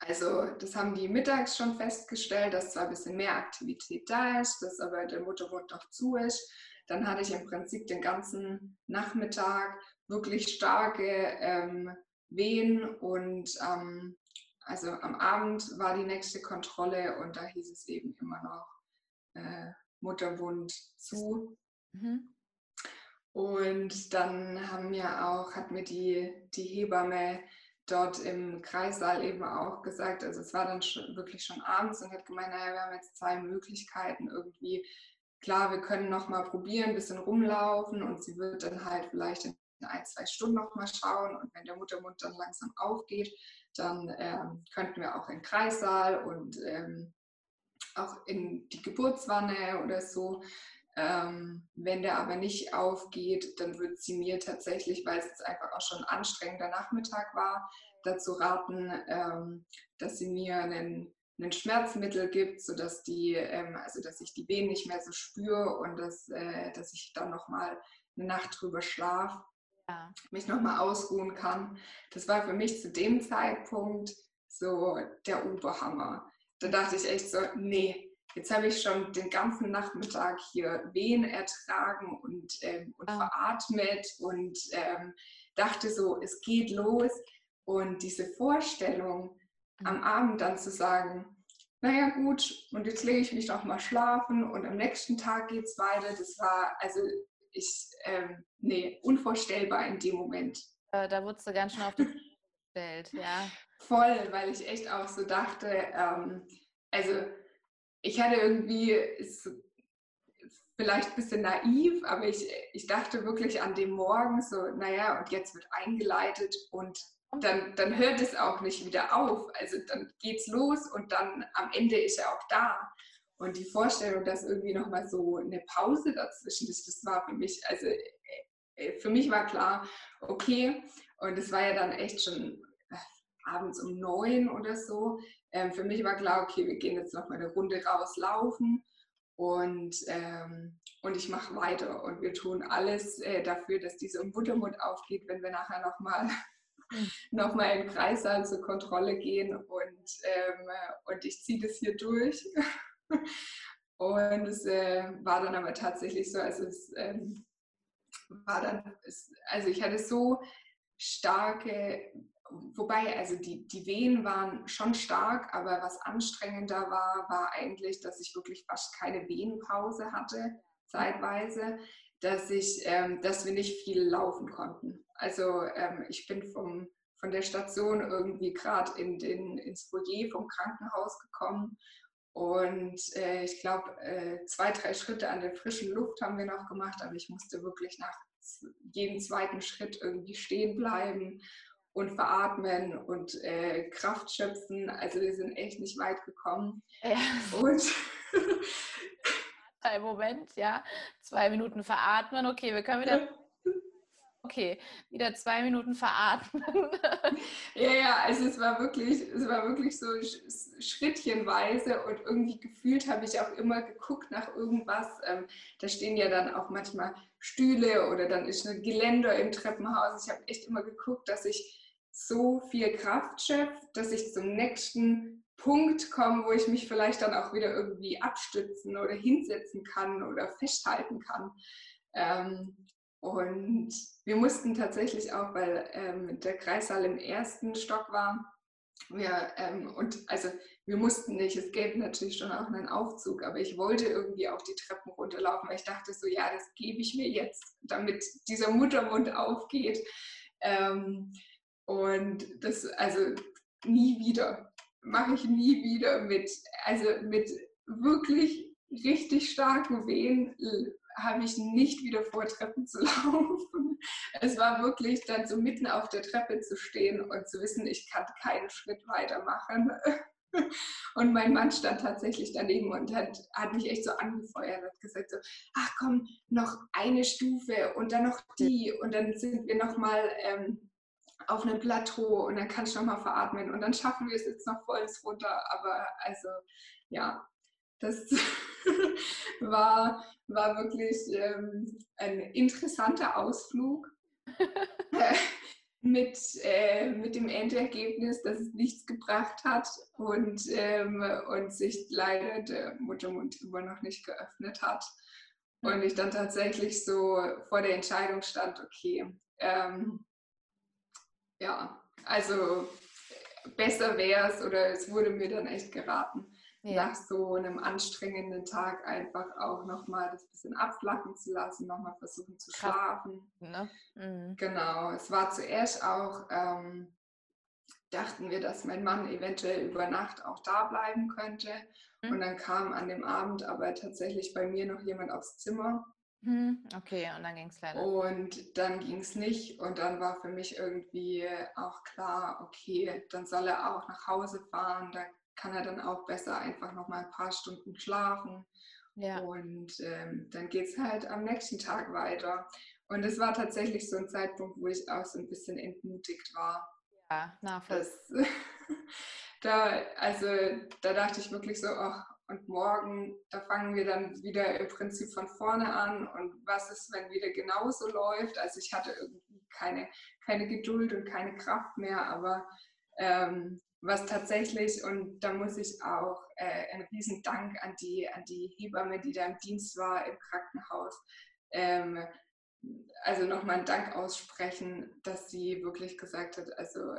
also das haben die mittags schon festgestellt, dass zwar ein bisschen mehr Aktivität da ist, dass aber der Muttermund noch zu ist. Dann hatte ich im Prinzip den ganzen Nachmittag wirklich starke ähm, Wehen und ähm, also am Abend war die nächste Kontrolle und da hieß es eben immer noch äh, Mutterwund zu. Mhm. Und dann haben mir auch, hat mir die, die Hebamme dort im Kreissaal eben auch gesagt, also es war dann schon, wirklich schon abends und hat gemeint, naja, wir haben jetzt zwei Möglichkeiten irgendwie. Klar, wir können noch mal probieren, ein bisschen rumlaufen und sie wird dann halt vielleicht in ein, zwei Stunden noch mal schauen und wenn der Muttermund dann langsam aufgeht, dann ähm, könnten wir auch in den Kreissaal und ähm, auch in die Geburtswanne oder so. Ähm, wenn der aber nicht aufgeht, dann wird sie mir tatsächlich, weil es jetzt einfach auch schon ein anstrengender Nachmittag war, dazu raten, ähm, dass sie mir einen, einen Schmerzmittel gibt, sodass die, ähm, also dass ich die Wehen nicht mehr so spüre und dass, äh, dass ich dann nochmal eine Nacht drüber schlafe ja. mich nochmal ausruhen kann. Das war für mich zu dem Zeitpunkt so der Oberhammer. Da dachte ich echt so, nee, jetzt habe ich schon den ganzen Nachmittag hier Wehen ertragen und, ähm, und ah. veratmet und ähm, dachte so, es geht los. Und diese Vorstellung, mhm. am Abend dann zu sagen, naja gut, und jetzt lege ich mich noch mal schlafen und am nächsten Tag geht es weiter. Das war, also ich, ähm, nee, unvorstellbar in dem Moment. Äh, da wurdest du ganz schön auf die gestellt, ja. Voll, weil ich echt auch so dachte, ähm, also ich hatte irgendwie, ist vielleicht ein bisschen naiv, aber ich, ich dachte wirklich an dem Morgen so, naja, und jetzt wird eingeleitet und dann, dann hört es auch nicht wieder auf. Also dann geht's los und dann am Ende ist er auch da. Und die Vorstellung, dass irgendwie nochmal so eine Pause dazwischen ist, das war für mich, also äh, äh, für mich war klar, okay, und es war ja dann echt schon äh, abends um neun oder so. Ähm, für mich war klar, okay, wir gehen jetzt nochmal eine Runde rauslaufen und, ähm, und ich mache weiter und wir tun alles äh, dafür, dass dieser Muttermund aufgeht, wenn wir nachher nochmal hm. noch mal im Kreissaal zur Kontrolle gehen und, ähm, und ich ziehe das hier durch. Und es äh, war dann aber tatsächlich so, also es ähm, war dann, es, also ich hatte so starke, wobei, also die, die Wehen waren schon stark, aber was anstrengender war, war eigentlich, dass ich wirklich fast keine Wehenpause hatte, zeitweise. dass, ich, ähm, dass wir nicht viel laufen konnten. Also ähm, ich bin vom, von der Station irgendwie gerade in ins Foyer vom Krankenhaus gekommen und äh, ich glaube, äh, zwei, drei Schritte an der frischen Luft haben wir noch gemacht, aber ich musste wirklich nach jedem zweiten Schritt irgendwie stehen bleiben und veratmen und äh, Kraft schöpfen. Also wir sind echt nicht weit gekommen. Ja. Und Ein Moment, ja. Zwei Minuten veratmen. Okay, wir können wieder Okay, wieder zwei Minuten veratmen. ja, ja, also es war wirklich, es war wirklich so schrittchenweise und irgendwie gefühlt habe ich auch immer geguckt nach irgendwas. Ähm, da stehen ja dann auch manchmal Stühle oder dann ist ein Geländer im Treppenhaus. Ich habe echt immer geguckt, dass ich so viel Kraft schöpfe, dass ich zum nächsten Punkt komme, wo ich mich vielleicht dann auch wieder irgendwie abstützen oder hinsetzen kann oder festhalten kann. Ähm, und wir mussten tatsächlich auch, weil ähm, der Kreissaal im ersten Stock war, wir, ähm, und also wir mussten nicht, es gäbe natürlich schon auch einen Aufzug, aber ich wollte irgendwie auch die Treppen runterlaufen, weil ich dachte so, ja, das gebe ich mir jetzt, damit dieser Muttermund aufgeht. Ähm, und das, also nie wieder, mache ich nie wieder mit, also mit wirklich richtig starken Wehen habe ich nicht wieder vor, Treppen zu laufen. Es war wirklich dann so mitten auf der Treppe zu stehen und zu wissen, ich kann keinen Schritt weitermachen. Und mein Mann stand tatsächlich daneben und hat, hat mich echt so angefeuert, hat gesagt so, ach komm, noch eine Stufe und dann noch die und dann sind wir nochmal ähm, auf einem Plateau und dann kannst du nochmal veratmen und dann schaffen wir es jetzt noch voll runter. Aber also ja, das war, war wirklich ähm, ein interessanter Ausflug. Äh, mit, äh, mit dem Endergebnis, dass es nichts gebracht hat und, ähm, und sich leider der Muttermund immer noch nicht geöffnet hat. Und ich dann tatsächlich so vor der Entscheidung stand, okay, ähm, ja, also besser wäre es oder es wurde mir dann echt geraten, ja. nach so einem anstrengenden Tag einfach auch nochmal das bisschen abflachen zu lassen, nochmal versuchen zu schlafen. Ne? Mhm. Genau, es war zuerst auch, ähm, dachten wir, dass mein Mann eventuell über Nacht auch da bleiben könnte. Mhm. Und dann kam an dem Abend aber tatsächlich bei mir noch jemand aufs Zimmer. Mhm. Okay, und dann ging es leider. Und dann ging es nicht. Und dann war für mich irgendwie auch klar, okay, dann soll er auch nach Hause fahren. Da kann er dann auch besser einfach noch mal ein paar Stunden schlafen. Ja. Und ähm, dann geht es halt am nächsten Tag weiter. Und es war tatsächlich so ein Zeitpunkt, wo ich auch so ein bisschen entmutigt war. Ja, nachvollziehbar. da, also da dachte ich wirklich so, ach, und morgen, da fangen wir dann wieder im Prinzip von vorne an. Und was ist, wenn wieder genauso läuft? Also ich hatte irgendwie keine, keine Geduld und keine Kraft mehr, aber ähm, was tatsächlich, und da muss ich auch äh, einen riesen Dank an die, an die Hebamme, die da im Dienst war im Krankenhaus, ähm, also nochmal einen Dank aussprechen, dass sie wirklich gesagt hat, also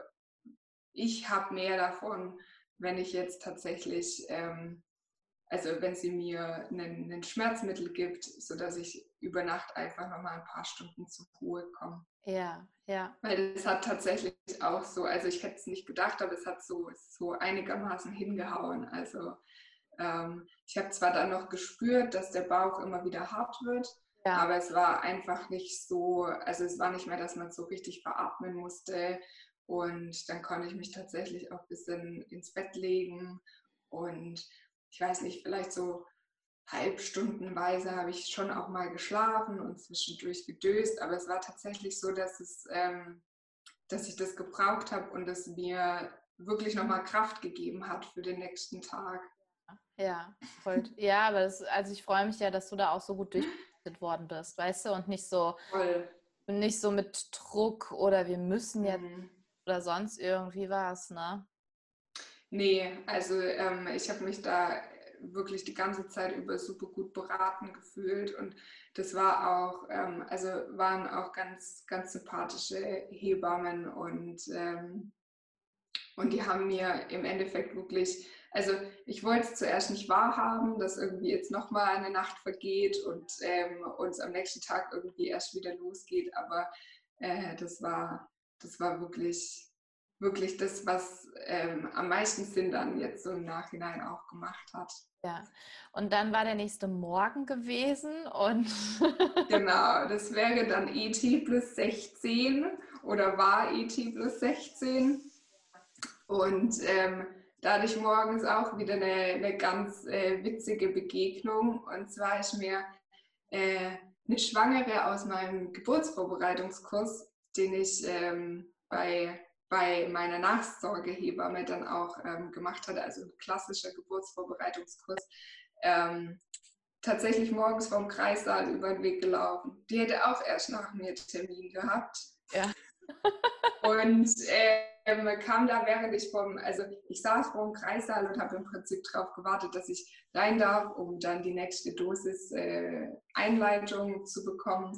ich habe mehr davon, wenn ich jetzt tatsächlich, ähm, also wenn sie mir ein Schmerzmittel gibt, sodass ich über Nacht einfach nochmal ein paar Stunden zur Ruhe komme. Ja, ja. Weil es hat tatsächlich auch so, also ich hätte es nicht gedacht, aber es hat so, so einigermaßen hingehauen. Also ähm, ich habe zwar dann noch gespürt, dass der Bauch immer wieder hart wird, ja. aber es war einfach nicht so, also es war nicht mehr, dass man so richtig veratmen musste. Und dann konnte ich mich tatsächlich auch ein bisschen ins Bett legen und ich weiß nicht, vielleicht so halbstundenweise habe ich schon auch mal geschlafen und zwischendurch gedöst, aber es war tatsächlich so, dass es, ähm, dass ich das gebraucht habe und es mir wirklich nochmal Kraft gegeben hat für den nächsten Tag. Ja, voll. ja, aber das, also ich freue mich ja, dass du da auch so gut durchgeführt worden bist, weißt du, und nicht so, voll. nicht so mit Druck oder wir müssen jetzt mhm. oder sonst irgendwie was, ne? Nee, also ähm, ich habe mich da wirklich die ganze Zeit über super gut beraten gefühlt. Und das war auch, ähm, also waren auch ganz, ganz sympathische Hebammen und ähm, Und die haben mir im Endeffekt wirklich, also ich wollte es zuerst nicht wahrhaben, dass irgendwie jetzt nochmal eine Nacht vergeht und ähm, uns am nächsten Tag irgendwie erst wieder losgeht, aber äh, das war, das war wirklich, wirklich das, was ähm, am meisten Sinn dann jetzt so im Nachhinein auch gemacht hat. Ja, und dann war der nächste Morgen gewesen und. genau, das wäre dann ET plus 16 oder war ET plus 16. Und ähm, dadurch morgens auch wieder eine, eine ganz äh, witzige Begegnung. Und zwar ist mir äh, eine Schwangere aus meinem Geburtsvorbereitungskurs, den ich ähm, bei, bei meiner Nachsorgehebamme dann auch ähm, gemacht hatte, also ein klassischer Geburtsvorbereitungskurs, ähm, tatsächlich morgens vom Kreissaal über den Weg gelaufen. Die hätte auch erst nach mir Termin gehabt. Ja. und ähm, kam da, während ich vom, also ich saß vor dem Kreissaal und habe im Prinzip darauf gewartet, dass ich rein darf, um dann die nächste Dosis äh, Einleitung zu bekommen.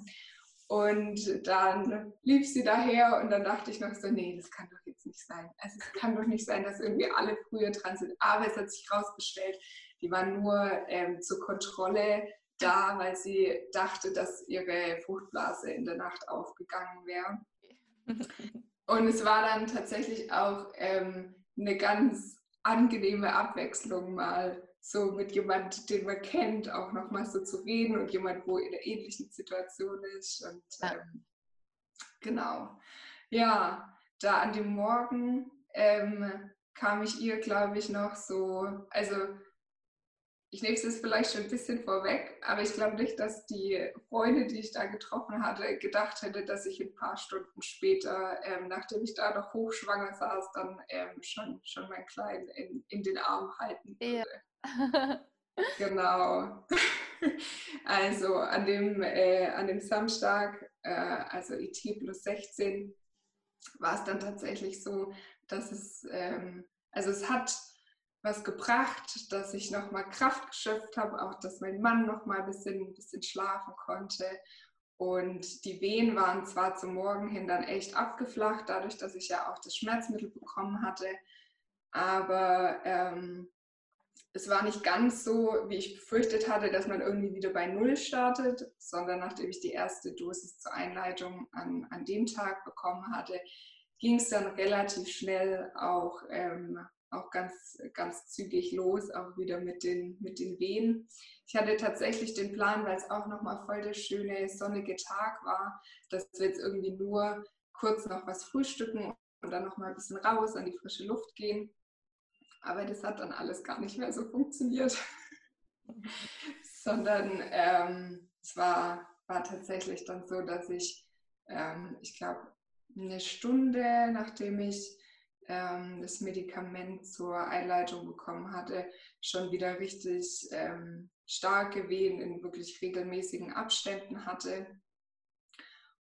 Und dann lief sie daher und dann dachte ich noch so, nee, das kann doch jetzt nicht sein. Also es kann doch nicht sein, dass irgendwie alle früher dran sind. Aber es hat sich herausgestellt, die war nur ähm, zur Kontrolle da, weil sie dachte, dass ihre Fruchtblase in der Nacht aufgegangen wäre. Und es war dann tatsächlich auch ähm, eine ganz angenehme Abwechslung mal so mit jemand, den man kennt, auch nochmal so zu reden und jemand, wo in einer ähnlichen Situation ist. Und ähm, genau. Ja, da an dem Morgen ähm, kam ich ihr, glaube ich, noch so, also ich nehme es jetzt vielleicht schon ein bisschen vorweg, aber ich glaube nicht, dass die Freunde, die ich da getroffen hatte, gedacht hätte, dass ich ein paar Stunden später, ähm, nachdem ich da noch hochschwanger saß, dann ähm, schon, schon mein Kleinen in, in den Arm halten würde. Ja. genau. Also an dem, äh, an dem Samstag, äh, also IT plus 16, war es dann tatsächlich so, dass es, ähm, also es hat was gebracht, dass ich nochmal Kraft geschöpft habe, auch dass mein Mann nochmal ein bisschen, bisschen schlafen konnte. Und die Wehen waren zwar zum Morgen hin dann echt abgeflacht, dadurch, dass ich ja auch das Schmerzmittel bekommen hatte, aber ähm, es war nicht ganz so, wie ich befürchtet hatte, dass man irgendwie wieder bei Null startet, sondern nachdem ich die erste Dosis zur Einleitung an, an dem Tag bekommen hatte, ging es dann relativ schnell auch ähm, auch ganz, ganz zügig los, auch wieder mit den, mit den Wehen. Ich hatte tatsächlich den Plan, weil es auch nochmal voll der schöne sonnige Tag war, dass wir jetzt irgendwie nur kurz noch was frühstücken und dann nochmal ein bisschen raus an die frische Luft gehen. Aber das hat dann alles gar nicht mehr so funktioniert, sondern ähm, es war, war tatsächlich dann so, dass ich, ähm, ich glaube, eine Stunde nachdem ich ähm, das Medikament zur Einleitung bekommen hatte, schon wieder richtig ähm, starke Wehen in wirklich regelmäßigen Abständen hatte.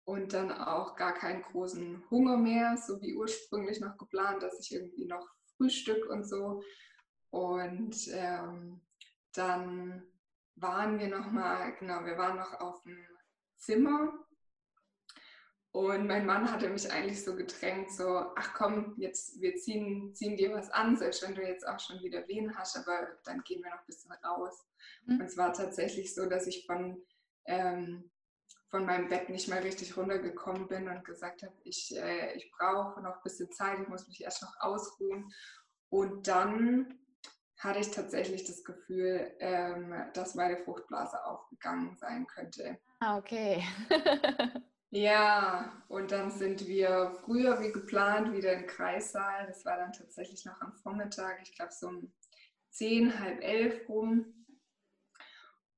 Und dann auch gar keinen großen Hunger mehr, so wie ursprünglich noch geplant, dass ich irgendwie noch Frühstück und so. Und ähm, dann waren wir noch mal, genau, wir waren noch auf dem Zimmer und mein Mann hatte mich eigentlich so gedrängt, so, ach komm, jetzt, wir ziehen, ziehen dir was an, selbst wenn du jetzt auch schon wieder Wehen hast, aber dann gehen wir noch ein bisschen raus. Mhm. Und es war tatsächlich so, dass ich von, ähm, von meinem Bett nicht mehr richtig runtergekommen bin und gesagt habe, ich, äh, ich brauche noch ein bisschen Zeit, ich muss mich erst noch ausruhen. Und dann hatte ich tatsächlich das Gefühl, ähm, dass meine Fruchtblase aufgegangen sein könnte. Ah, okay. Ja, und dann sind wir früher wie geplant wieder im Kreissaal. Das war dann tatsächlich noch am Vormittag, ich glaube so um zehn, halb elf rum.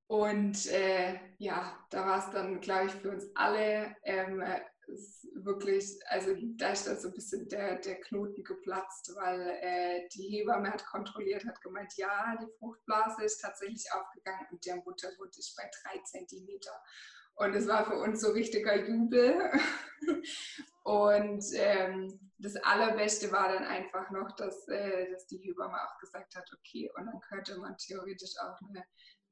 Und äh, ja, da war es dann, glaube ich, für uns alle ähm, wirklich, also da ist dann so ein bisschen der, der Knoten geplatzt, weil äh, die Hebamme hat kontrolliert, hat gemeint, ja, die Fruchtblase ist tatsächlich aufgegangen und der Muttermund ist bei drei Zentimeter. Und es war für uns so richtiger Jubel. Und ähm, das Allerbeste war dann einfach noch, dass, äh, dass die Hebamme auch gesagt hat, okay, und dann könnte man theoretisch auch eine,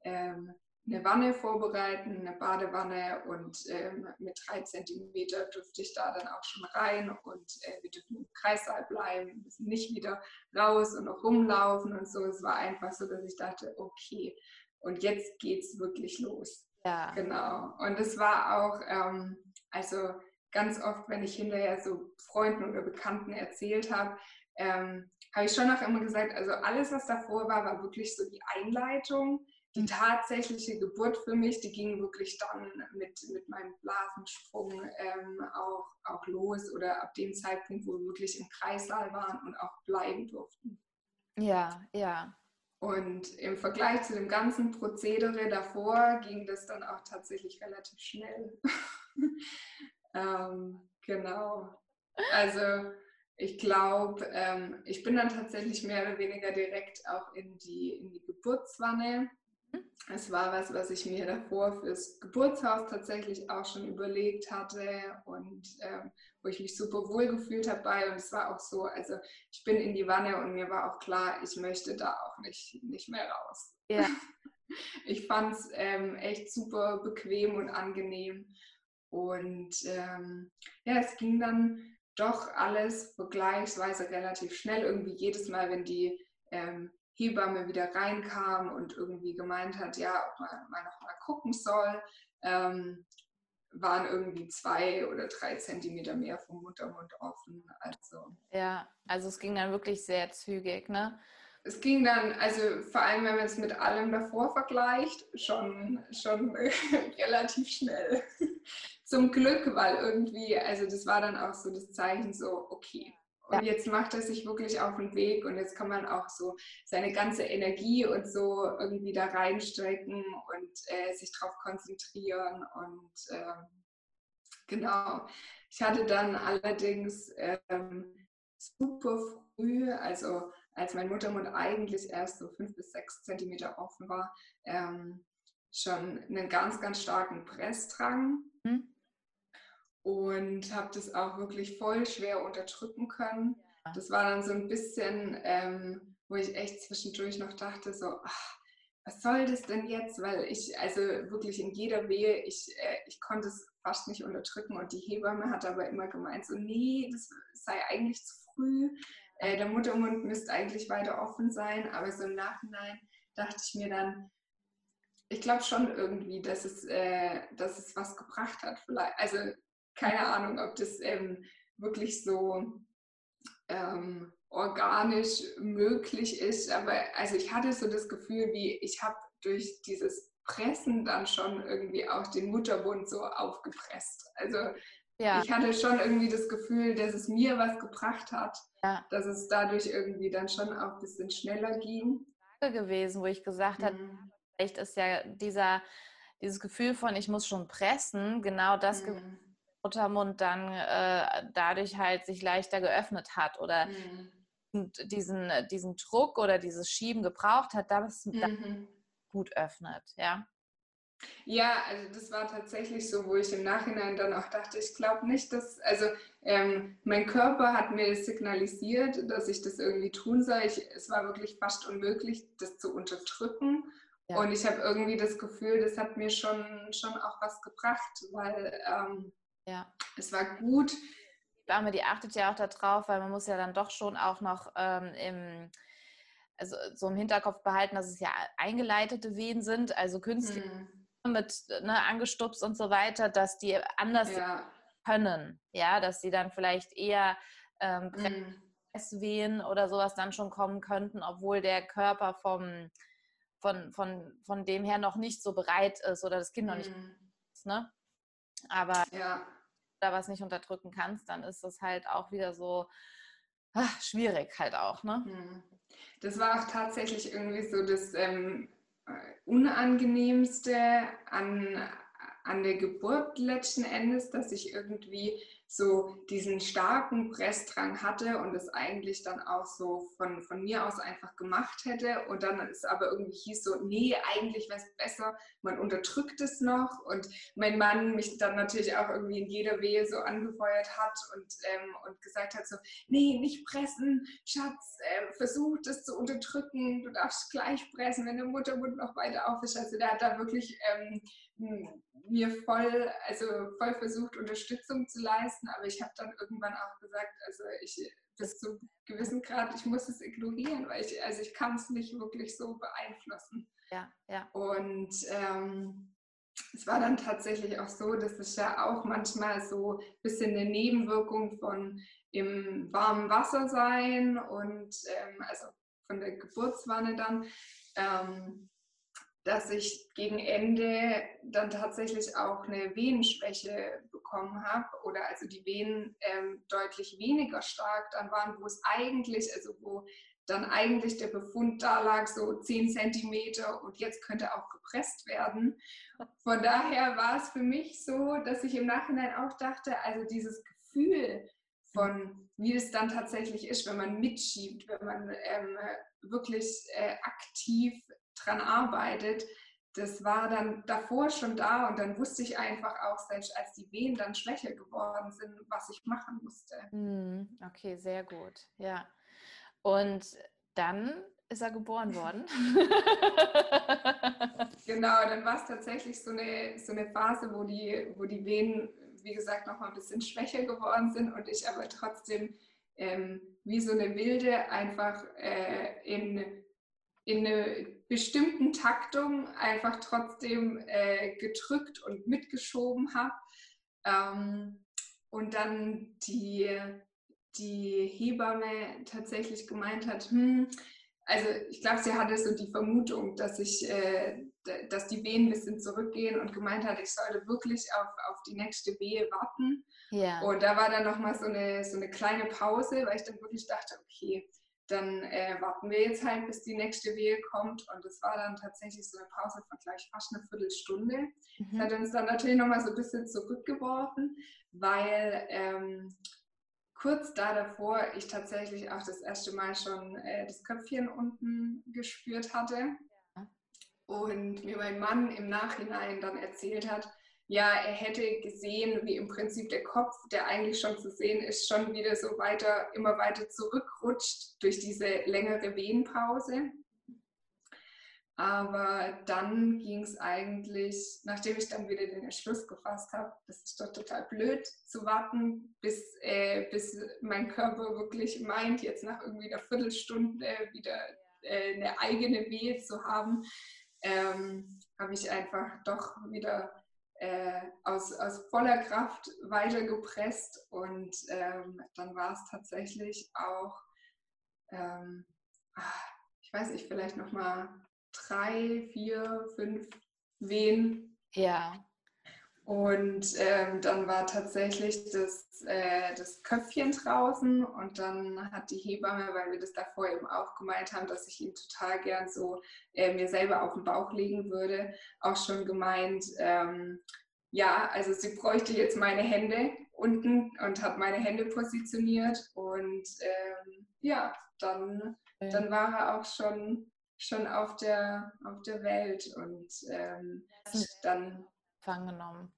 ähm, eine Wanne vorbereiten, eine Badewanne und ähm, mit drei Zentimeter dürfte ich da dann auch schon rein und äh, wir dürfen im Kreissaal bleiben, müssen nicht wieder raus und noch rumlaufen und so. Es war einfach so, dass ich dachte, okay, und jetzt geht's wirklich los. Ja. Genau. Und es war auch, ähm, also ganz oft, wenn ich hinterher so Freunden oder Bekannten erzählt habe, ähm, habe ich schon auch immer gesagt, also alles, was davor war, war wirklich so die Einleitung die tatsächliche Geburt für mich, die ging wirklich dann mit, mit meinem Blasensprung ähm, auch, auch los oder ab dem Zeitpunkt, wo wir wirklich im Kreissaal waren und auch bleiben durften. Ja, ja. Und im Vergleich zu dem ganzen Prozedere davor ging das dann auch tatsächlich relativ schnell. ähm, genau. Also ich glaube, ähm, ich bin dann tatsächlich mehr oder weniger direkt auch in die, in die Geburtswanne es war was, was ich mir davor fürs Geburtshaus tatsächlich auch schon überlegt hatte und ähm, wo ich mich super wohl gefühlt habe bei. Und es war auch so, also ich bin in die Wanne und mir war auch klar, ich möchte da auch nicht, nicht mehr raus. Ja. Ich fand es ähm, echt super bequem und angenehm. Und ähm, ja, es ging dann doch alles vergleichsweise relativ schnell. Irgendwie jedes Mal, wenn die ähm, Hebamme wieder reinkam und irgendwie gemeint hat, ja, ob man mal noch mal gucken soll, ähm, waren irgendwie zwei oder drei Zentimeter mehr vom Muttermund offen. Also ja, also es ging dann wirklich sehr zügig, ne? Es ging dann, also vor allem wenn man es mit allem davor vergleicht, schon, schon relativ schnell. Zum Glück, weil irgendwie, also das war dann auch so das Zeichen so, okay, und jetzt macht er sich wirklich auf den Weg und jetzt kann man auch so seine ganze Energie und so irgendwie da reinstecken und äh, sich darauf konzentrieren. Und ähm, genau, ich hatte dann allerdings ähm, super früh, also als mein Muttermund eigentlich erst so fünf bis sechs Zentimeter offen war, ähm, schon einen ganz, ganz starken Pressdrang. Mhm und habe das auch wirklich voll schwer unterdrücken können. Ja. Das war dann so ein bisschen, ähm, wo ich echt zwischendurch noch dachte, so, ach, was soll das denn jetzt? Weil ich, also wirklich in jeder Wehe, ich, äh, ich konnte es fast nicht unterdrücken und die Hebamme hat aber immer gemeint, so, nee, das sei eigentlich zu früh. Äh, der Muttermund müsste eigentlich weiter offen sein, aber so im Nachhinein dachte ich mir dann, ich glaube schon irgendwie, dass es, äh, dass es was gebracht hat. Vielleicht. Also keine Ahnung, ob das ähm, wirklich so ähm, organisch möglich ist. Aber also ich hatte so das Gefühl, wie ich habe durch dieses Pressen dann schon irgendwie auch den Mutterbund so aufgepresst. Also ja. ich hatte schon irgendwie das Gefühl, dass es mir was gebracht hat, ja. dass es dadurch irgendwie dann schon auch ein bisschen schneller ging. gewesen, wo ich gesagt mhm. habe, vielleicht ist ja dieser, dieses Gefühl von, ich muss schon pressen, genau das mhm. Muttermund dann äh, dadurch halt sich leichter geöffnet hat oder mhm. diesen, diesen Druck oder dieses Schieben gebraucht hat, dass es mhm. gut öffnet, ja. Ja, also das war tatsächlich so, wo ich im Nachhinein dann auch dachte, ich glaube nicht, dass, also ähm, mein Körper hat mir signalisiert, dass ich das irgendwie tun soll. Ich, es war wirklich fast unmöglich, das zu unterdrücken. Ja. Und ich habe irgendwie das Gefühl, das hat mir schon, schon auch was gebracht, weil ähm, ja. Es war gut. Die Dame, die achtet ja auch darauf, weil man muss ja dann doch schon auch noch ähm, im, also so im Hinterkopf behalten, dass es ja eingeleitete Wehen sind, also künstlich mhm. mit ne, angestupst und so weiter, dass die anders ja. können. Ja, dass sie dann vielleicht eher ähm, Presswehen mhm. oder sowas dann schon kommen könnten, obwohl der Körper vom, von, von, von dem her noch nicht so bereit ist oder das Kind noch nicht mhm. ist. Ne? Aber ja. da was nicht unterdrücken kannst, dann ist es halt auch wieder so ach, schwierig halt auch. Ne? Hm. Das war auch tatsächlich irgendwie so das ähm, Unangenehmste an, an der Geburt letzten Endes, dass ich irgendwie so diesen starken Pressdrang hatte und es eigentlich dann auch so von, von mir aus einfach gemacht hätte. Und dann ist aber irgendwie hieß so, nee, eigentlich wäre es besser, man unterdrückt es noch. Und mein Mann mich dann natürlich auch irgendwie in jeder Wehe so angefeuert hat und, ähm, und gesagt hat so, nee, nicht pressen, Schatz, äh, versuch das zu unterdrücken, du darfst gleich pressen, wenn der Muttermund noch weiter auf ist. Also der hat da wirklich ähm, mir voll, also voll versucht, Unterstützung zu leisten, aber ich habe dann irgendwann auch gesagt, also ich bis zu einem gewissen Grad, ich muss es ignorieren, weil ich, also ich kann es nicht wirklich so beeinflussen. Ja, ja. Und ähm, es war dann tatsächlich auch so, dass es ja auch manchmal so ein bisschen eine Nebenwirkung von im warmen Wasser sein und ähm, also von der Geburtswanne dann. Ähm, dass ich gegen Ende dann tatsächlich auch eine Venenschwäche bekommen habe oder also die Venen ähm, deutlich weniger stark dann waren, wo es eigentlich, also wo dann eigentlich der Befund da lag, so 10 Zentimeter und jetzt könnte auch gepresst werden. Von daher war es für mich so, dass ich im Nachhinein auch dachte, also dieses Gefühl von, wie es dann tatsächlich ist, wenn man mitschiebt, wenn man ähm, wirklich äh, aktiv dran arbeitet, das war dann davor schon da und dann wusste ich einfach auch, selbst als die Wehen dann schwächer geworden sind, was ich machen musste. Hm, okay, sehr gut. Ja. Und dann ist er geboren worden. genau, dann war es tatsächlich so eine, so eine Phase, wo die, wo die Venen, wie gesagt, noch mal ein bisschen schwächer geworden sind und ich aber trotzdem ähm, wie so eine Wilde einfach äh, in in einer bestimmten Taktung einfach trotzdem äh, gedrückt und mitgeschoben habe. Ähm, und dann die, die Hebamme tatsächlich gemeint hat, hm, also ich glaube, sie hatte so die Vermutung, dass ich, äh, dass die Wehen ein bisschen zurückgehen und gemeint hat, ich sollte wirklich auf, auf die nächste Wehe warten. Ja. Und da war dann nochmal so eine, so eine kleine Pause, weil ich dann wirklich dachte, okay, dann äh, warten wir jetzt halt, bis die nächste Wehe kommt. Und es war dann tatsächlich so eine Pause von gleich fast eine Viertelstunde. Mhm. Das hat uns dann natürlich nochmal so ein bisschen zurückgeworfen, weil ähm, kurz da davor ich tatsächlich auch das erste Mal schon äh, das Köpfchen unten gespürt hatte. Ja. Und mir mein Mann im Nachhinein dann erzählt hat, ja, er hätte gesehen, wie im Prinzip der Kopf, der eigentlich schon zu sehen ist, schon wieder so weiter, immer weiter zurückrutscht durch diese längere Wehenpause. Aber dann ging es eigentlich, nachdem ich dann wieder den Entschluss gefasst habe, das ist doch total blöd zu warten, bis, äh, bis mein Körper wirklich meint, jetzt nach irgendwie einer Viertelstunde wieder äh, eine eigene Wehe zu haben, ähm, habe ich einfach doch wieder äh, aus, aus voller Kraft weitergepresst und ähm, dann war es tatsächlich auch, ähm, ah, ich weiß nicht, vielleicht nochmal drei, vier, fünf Wehen. Ja. Und ähm, dann war tatsächlich das, äh, das Köpfchen draußen und dann hat die Hebamme, weil wir das davor eben auch gemeint haben, dass ich ihn total gern so äh, mir selber auf den Bauch legen würde, auch schon gemeint, ähm, ja, also sie bräuchte jetzt meine Hände unten und hat meine Hände positioniert und ähm, ja, dann, dann war er auch schon schon auf der, auf der Welt und ähm, dann genommen.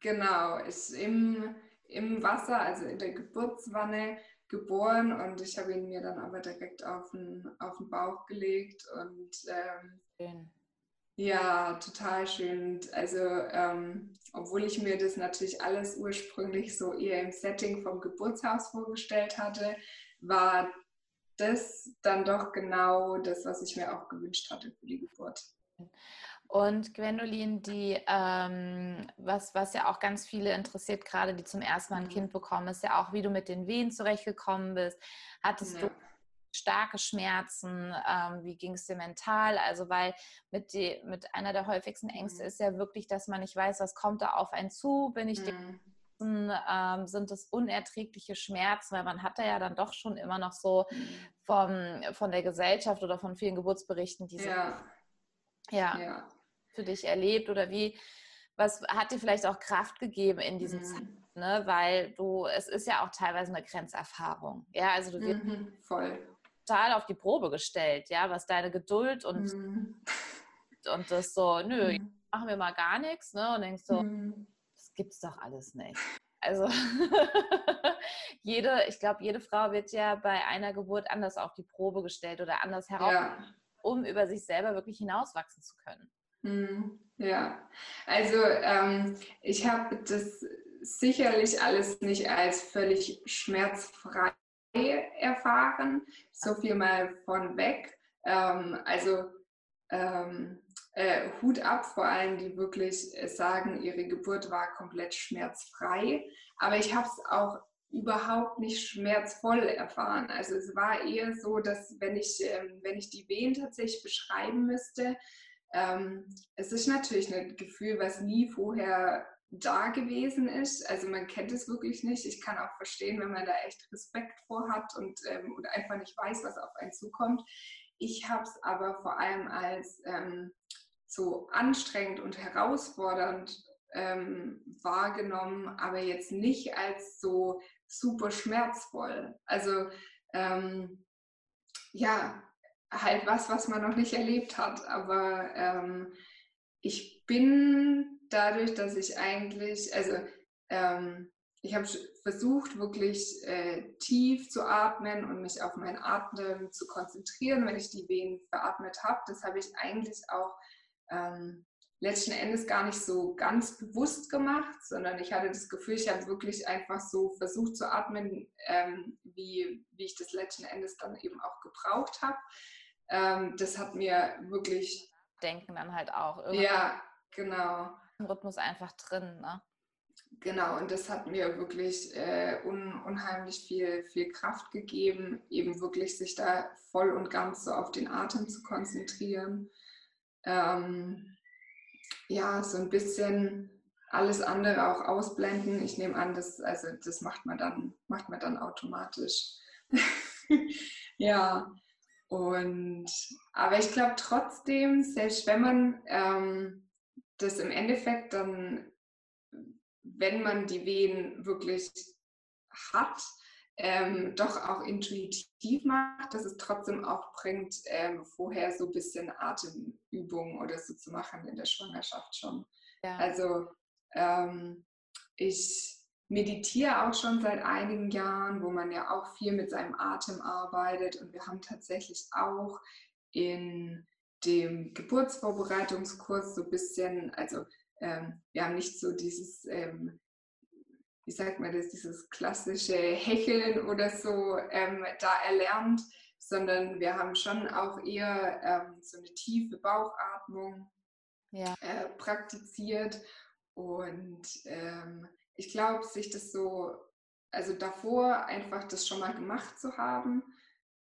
Genau, ist im, im Wasser, also in der Geburtswanne geboren und ich habe ihn mir dann aber direkt auf den, auf den Bauch gelegt und ähm, Schön. ja, total schön. Also ähm, obwohl ich mir das natürlich alles ursprünglich so eher im Setting vom Geburtshaus vorgestellt hatte, war das dann doch genau das, was ich mir auch gewünscht hatte für die Geburt. Und Gwendolin, die, ähm, was, was ja auch ganz viele interessiert, gerade die zum ersten Mal ein mhm. Kind bekommen, ist ja auch, wie du mit den Wehen zurechtgekommen bist. Hattest ja. du starke Schmerzen? Ähm, wie ging es dir mental? Also, weil mit, die, mit einer der häufigsten Ängste mhm. ist ja wirklich, dass man nicht weiß, was kommt da auf einen zu? Bin ich mhm. ähm, sind es unerträgliche Schmerzen, weil man hat da ja dann doch schon immer noch so mhm. vom, von der Gesellschaft oder von vielen Geburtsberichten diese ja. Ja, ja, für dich erlebt oder wie, was hat dir vielleicht auch Kraft gegeben in diesem mhm. Zeit? Ne? Weil du, es ist ja auch teilweise eine Grenzerfahrung. Ja, also du wirst mhm, voll. total auf die Probe gestellt, ja, was deine Geduld und, mhm. und das so, nö, mhm. machen wir mal gar nichts, ne? Und denkst so, mhm. das gibt's doch alles nicht. Also jede, ich glaube, jede Frau wird ja bei einer Geburt anders auf die Probe gestellt oder anders heraus, ja. um über sich selber wirklich hinauswachsen zu können. Mhm. Ja, also ähm, ich habe das sicherlich alles nicht als völlig schmerzfrei erfahren, so viel mal von weg. Ähm, also ähm, äh, Hut ab vor allen, die wirklich sagen, ihre Geburt war komplett schmerzfrei. Aber ich habe es auch überhaupt nicht schmerzvoll erfahren. Also es war eher so, dass wenn ich, ähm, wenn ich die Wehen tatsächlich beschreiben müsste, ähm, es ist natürlich ein Gefühl, was nie vorher da gewesen ist. Also man kennt es wirklich nicht. Ich kann auch verstehen, wenn man da echt Respekt vor hat und, ähm, und einfach nicht weiß, was auf einen zukommt. Ich habe es aber vor allem als ähm, so anstrengend und herausfordernd ähm, wahrgenommen, aber jetzt nicht als so super schmerzvoll. Also ähm, ja, halt was, was man noch nicht erlebt hat. Aber ähm, ich bin dadurch, dass ich eigentlich, also ähm, ich habe versucht, wirklich äh, tief zu atmen und mich auf meinen Atmen zu konzentrieren, wenn ich die Wehen veratmet habe. Das habe ich eigentlich auch ähm, letzten Endes gar nicht so ganz bewusst gemacht, sondern ich hatte das Gefühl, ich habe wirklich einfach so versucht zu atmen, ähm, wie, wie ich das letzten Endes dann eben auch gebraucht habe. Ähm, das hat mir wirklich. Denken dann halt auch. Irgendwann ja, genau. Im Rhythmus einfach drin, ne? Genau, und das hat mir wirklich äh, un, unheimlich viel, viel Kraft gegeben, eben wirklich sich da voll und ganz so auf den Atem zu konzentrieren. Ähm, ja, so ein bisschen alles andere auch ausblenden. Ich nehme an, das, also das macht man dann, macht man dann automatisch. ja, und, aber ich glaube trotzdem, selbst wenn man ähm, das im Endeffekt dann, wenn man die Wehen wirklich hat, ähm, doch auch intuitiv macht, dass es trotzdem auch bringt, ähm, vorher so ein bisschen Atemübungen oder so zu machen in der Schwangerschaft schon. Ja. Also ähm, ich meditiere auch schon seit einigen Jahren, wo man ja auch viel mit seinem Atem arbeitet. Und wir haben tatsächlich auch in dem Geburtsvorbereitungskurs so ein bisschen, also ähm, wir haben nicht so dieses, ähm, wie sagt man das, dieses klassische Hecheln oder so ähm, da erlernt, sondern wir haben schon auch eher ähm, so eine tiefe Bauchatmung ja. äh, praktiziert. Und ähm, ich glaube, sich das so, also davor einfach das schon mal gemacht zu haben,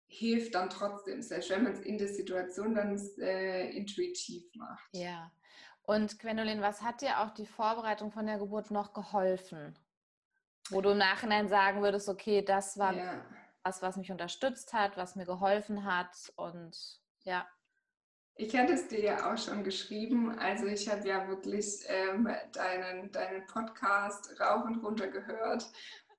hilft dann trotzdem, selbst wenn man es in der Situation dann äh, intuitiv macht. Ja. Und Gwendolyn, was hat dir auch die Vorbereitung von der Geburt noch geholfen? Wo du im Nachhinein sagen würdest, okay, das war ja. was, was mich unterstützt hat, was mir geholfen hat und ja. Ich hatte es dir ja auch schon geschrieben. Also ich habe ja wirklich ähm, deinen, deinen Podcast rauf und runter gehört.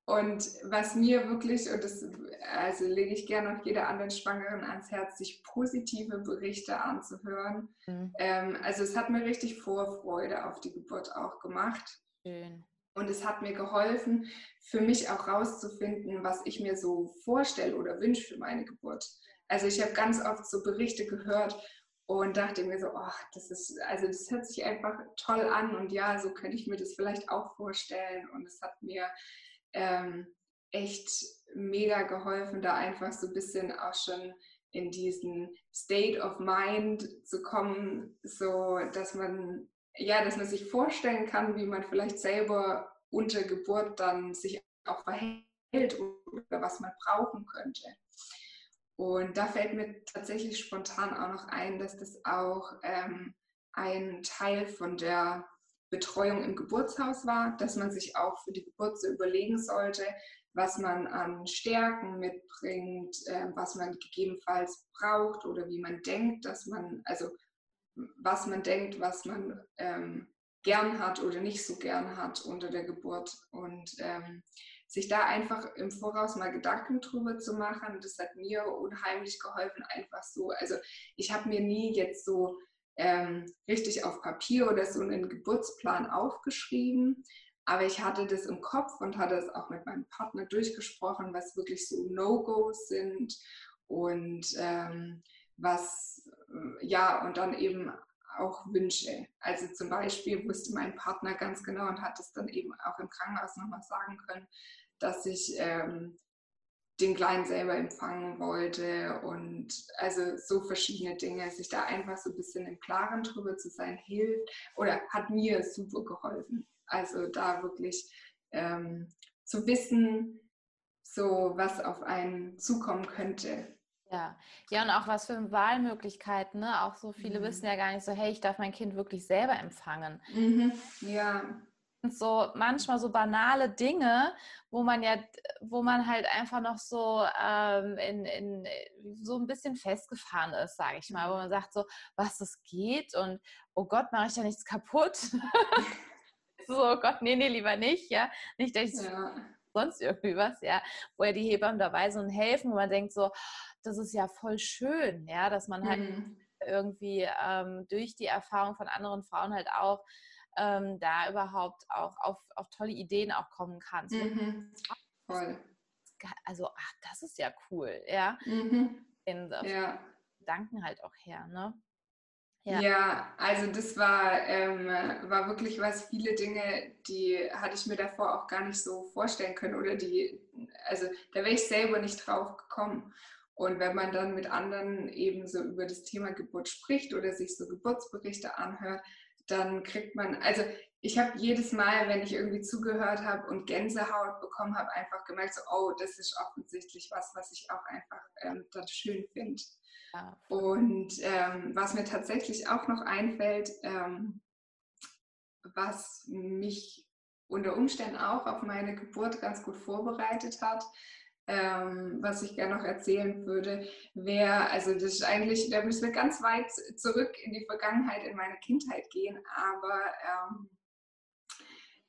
Und was mir wirklich, und das also lege ich gerne auch jeder anderen Schwangeren ans Herz, sich positive Berichte anzuhören. Mhm. Ähm, also es hat mir richtig Vorfreude auf die Geburt auch gemacht. Schön. Und es hat mir geholfen, für mich auch rauszufinden, was ich mir so vorstelle oder wünsche für meine Geburt. Also ich habe ganz oft so Berichte gehört und dachte mir so, ach, das ist, also das hört sich einfach toll an und ja, so könnte ich mir das vielleicht auch vorstellen. Und es hat mir ähm, echt mega geholfen, da einfach so ein bisschen auch schon in diesen State of Mind zu kommen, so dass man ja, dass man sich vorstellen kann, wie man vielleicht selber unter Geburt dann sich auch verhält oder was man brauchen könnte. Und da fällt mir tatsächlich spontan auch noch ein, dass das auch ähm, ein Teil von der Betreuung im Geburtshaus war, dass man sich auch für die Geburt so überlegen sollte, was man an Stärken mitbringt, äh, was man gegebenenfalls braucht oder wie man denkt, dass man, also was man denkt, was man ähm, gern hat oder nicht so gern hat unter der Geburt. Und ähm, sich da einfach im Voraus mal Gedanken drüber zu machen, das hat mir unheimlich geholfen, einfach so. Also ich habe mir nie jetzt so ähm, richtig auf Papier oder so einen Geburtsplan aufgeschrieben, aber ich hatte das im Kopf und hatte es auch mit meinem Partner durchgesprochen, was wirklich so No-Gos sind und ähm, was, äh, ja, und dann eben auch Wünsche. Also zum Beispiel wusste mein Partner ganz genau und hat es dann eben auch im Krankenhaus nochmal sagen können, dass ich ähm, den Kleinen selber empfangen wollte und also so verschiedene Dinge, sich da einfach so ein bisschen im Klaren drüber zu sein, hilft oder hat mir super geholfen. Also da wirklich ähm, zu wissen, so was auf einen zukommen könnte. Ja, ja, und auch was für Wahlmöglichkeiten, ne? Auch so viele mhm. wissen ja gar nicht so, hey, ich darf mein Kind wirklich selber empfangen. Mhm. Ja. So manchmal so banale Dinge, wo man ja, wo man halt einfach noch so ähm, in, in so ein bisschen festgefahren ist, sage ich mal, wo man sagt so, was das geht und oh Gott, mache ich da nichts kaputt? so, oh Gott, nee, nee, lieber nicht, ja. Nicht, dass ich ja. sonst irgendwie was, ja, wo ja die Hebammen dabei sind und helfen, wo man denkt so, das ist ja voll schön, ja, dass man halt mhm. irgendwie ähm, durch die Erfahrung von anderen Frauen halt auch ähm, da überhaupt auch auf, auf tolle Ideen auch kommen kann. Mhm. Voll. Also, ach, das ist ja cool, ja. Mhm. In, ja. Gedanken halt auch her, ne? Ja. ja, also das war, ähm, war wirklich was, viele Dinge, die hatte ich mir davor auch gar nicht so vorstellen können oder die, also da wäre ich selber nicht drauf gekommen. Und wenn man dann mit anderen eben so über das Thema Geburt spricht oder sich so Geburtsberichte anhört, dann kriegt man, also ich habe jedes Mal, wenn ich irgendwie zugehört habe und Gänsehaut bekommen habe, einfach gemerkt, so, oh, das ist offensichtlich was, was ich auch einfach ähm, dann schön finde. Und ähm, was mir tatsächlich auch noch einfällt, ähm, was mich unter Umständen auch auf meine Geburt ganz gut vorbereitet hat, ähm, was ich gerne noch erzählen würde, wäre, also das ist eigentlich, da müssen wir ganz weit zurück in die Vergangenheit, in meine Kindheit gehen, aber ähm,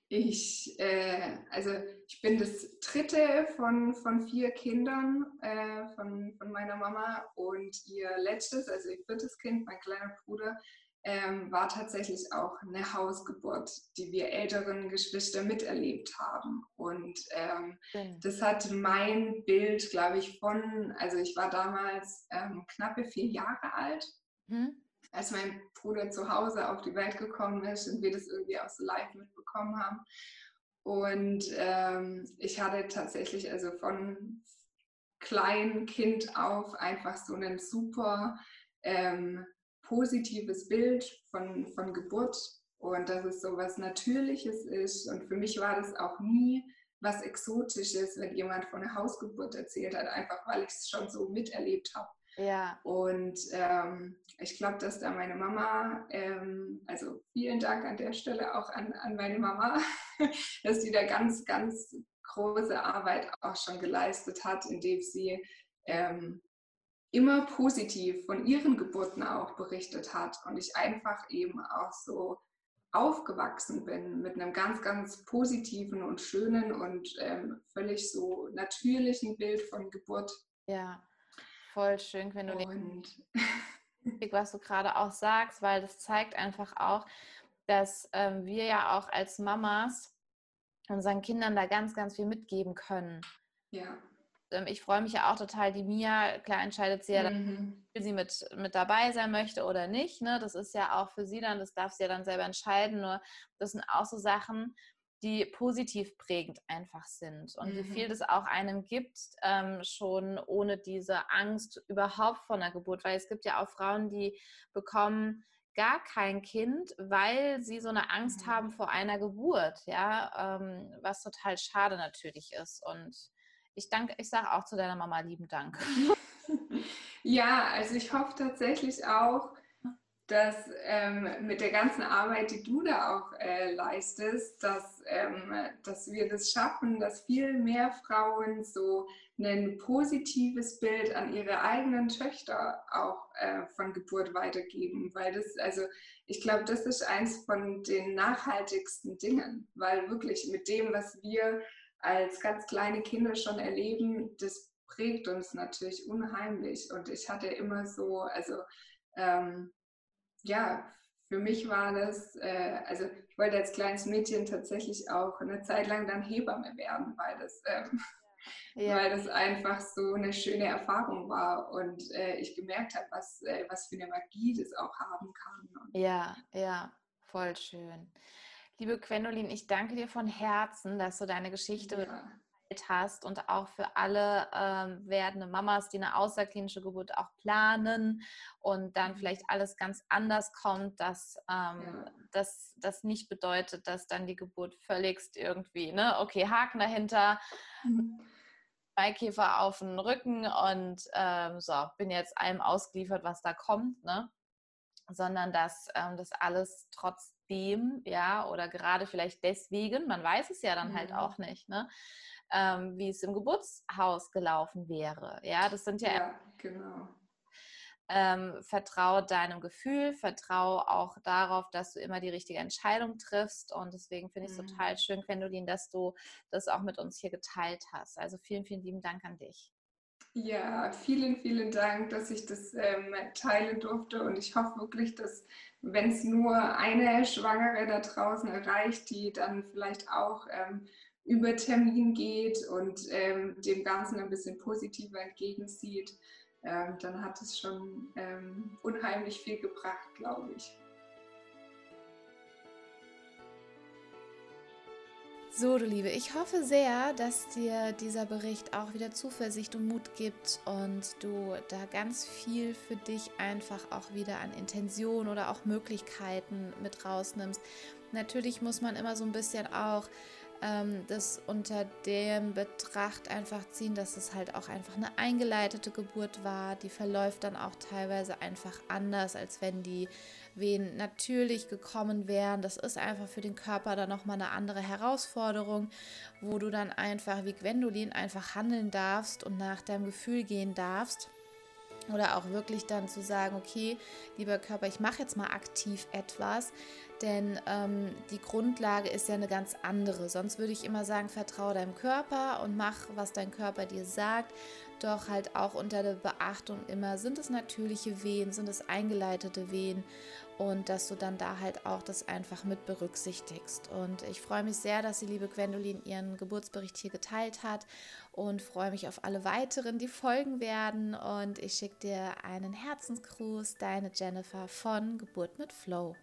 ich, äh, also ich bin das dritte von, von vier Kindern äh, von, von meiner Mama und ihr letztes, also ihr viertes Kind, mein kleiner Bruder, ähm, war tatsächlich auch eine Hausgeburt, die wir älteren Geschwister miterlebt haben. Und ähm, das hat mein Bild, glaube ich, von, also ich war damals ähm, knappe vier Jahre alt. Mhm als mein Bruder zu Hause auf die Welt gekommen ist und wir das irgendwie auch so live mitbekommen haben. Und ähm, ich hatte tatsächlich also von kleinem Kind auf einfach so ein super ähm, positives Bild von, von Geburt und dass es so was Natürliches ist. Und für mich war das auch nie was Exotisches, wenn jemand von einer Hausgeburt erzählt hat, einfach weil ich es schon so miterlebt habe. Ja. Und ähm, ich glaube, dass da meine Mama, ähm, also vielen Dank an der Stelle auch an, an meine Mama, dass sie da ganz, ganz große Arbeit auch schon geleistet hat, indem sie ähm, immer positiv von ihren Geburten auch berichtet hat und ich einfach eben auch so aufgewachsen bin mit einem ganz, ganz positiven und schönen und ähm, völlig so natürlichen Bild von Geburt. Ja, voll schön, wenn du und was du gerade auch sagst, weil das zeigt einfach auch, dass ähm, wir ja auch als Mamas unseren Kindern da ganz, ganz viel mitgeben können. Ja. Ähm, ich freue mich ja auch total, die Mia, klar entscheidet sie ja, mhm. ob sie mit, mit dabei sein möchte oder nicht. Ne? Das ist ja auch für sie dann, das darf sie ja dann selber entscheiden. Nur das sind auch so Sachen, die positiv prägend einfach sind und mhm. wie viel das auch einem gibt, ähm, schon ohne diese Angst überhaupt von der Geburt, weil es gibt ja auch Frauen, die bekommen gar kein Kind, weil sie so eine Angst mhm. haben vor einer Geburt, ja, ähm, was total schade natürlich ist und ich danke, ich sage auch zu deiner Mama lieben Dank. Ja, also ich hoffe tatsächlich auch, dass ähm, mit der ganzen Arbeit, die du da auch äh, leistest, dass, ähm, dass wir das schaffen, dass viel mehr Frauen so ein positives Bild an ihre eigenen Töchter auch äh, von Geburt weitergeben. Weil das, also ich glaube, das ist eins von den nachhaltigsten Dingen, weil wirklich mit dem, was wir als ganz kleine Kinder schon erleben, das prägt uns natürlich unheimlich. Und ich hatte immer so, also ähm, ja, für mich war das, äh, also ich wollte als kleines Mädchen tatsächlich auch eine Zeit lang dann Hebamme werden, weil das, ähm, ja. weil das einfach so eine schöne Erfahrung war und äh, ich gemerkt habe, was, äh, was für eine Magie das auch haben kann. Und ja, ja, voll schön. Liebe Gwendolin, ich danke dir von Herzen, dass du deine Geschichte ja hast und auch für alle ähm, werdende Mamas, die eine außerklinische Geburt auch planen und dann vielleicht alles ganz anders kommt, dass ähm, ja. das, das nicht bedeutet, dass dann die Geburt völligst irgendwie, ne, okay, Haken dahinter, mhm. Maikäfer auf den Rücken und ähm, so, bin jetzt allem ausgeliefert, was da kommt, ne? sondern dass ähm, das alles trotzdem, ja, oder gerade vielleicht deswegen, man weiß es ja dann halt mhm. halt auch nicht, ne? ähm, wie es im Geburtshaus gelaufen wäre. Ja, das sind ja, ja genau. Ähm, vertrau deinem Gefühl, vertrau auch darauf, dass du immer die richtige Entscheidung triffst. Und deswegen finde ich es mhm. total schön, Gwendolin, dass du das auch mit uns hier geteilt hast. Also vielen, vielen lieben Dank an dich. Ja, vielen, vielen Dank, dass ich das ähm, teilen durfte. Und ich hoffe wirklich, dass, wenn es nur eine Schwangere da draußen erreicht, die dann vielleicht auch ähm, über Termin geht und ähm, dem Ganzen ein bisschen positiver entgegensieht, ähm, dann hat es schon ähm, unheimlich viel gebracht, glaube ich. So, du Liebe, ich hoffe sehr, dass dir dieser Bericht auch wieder Zuversicht und Mut gibt und du da ganz viel für dich einfach auch wieder an Intention oder auch Möglichkeiten mit rausnimmst. Natürlich muss man immer so ein bisschen auch ähm, das unter dem Betracht einfach ziehen, dass es halt auch einfach eine eingeleitete Geburt war. Die verläuft dann auch teilweise einfach anders, als wenn die Wehen natürlich gekommen wären. Das ist einfach für den Körper dann nochmal eine andere Herausforderung, wo du dann einfach wie Gwendolin einfach handeln darfst und nach deinem Gefühl gehen darfst. Oder auch wirklich dann zu sagen, okay, lieber Körper, ich mache jetzt mal aktiv etwas, denn ähm, die Grundlage ist ja eine ganz andere. Sonst würde ich immer sagen, vertraue deinem Körper und mach, was dein Körper dir sagt. Doch halt auch unter der Beachtung immer, sind es natürliche Wehen, sind es eingeleitete Wehen und dass du dann da halt auch das einfach mit berücksichtigst. Und ich freue mich sehr, dass die liebe Gwendolin ihren Geburtsbericht hier geteilt hat und freue mich auf alle weiteren, die folgen werden. Und ich schicke dir einen Herzensgruß, deine Jennifer von Geburt mit Flow.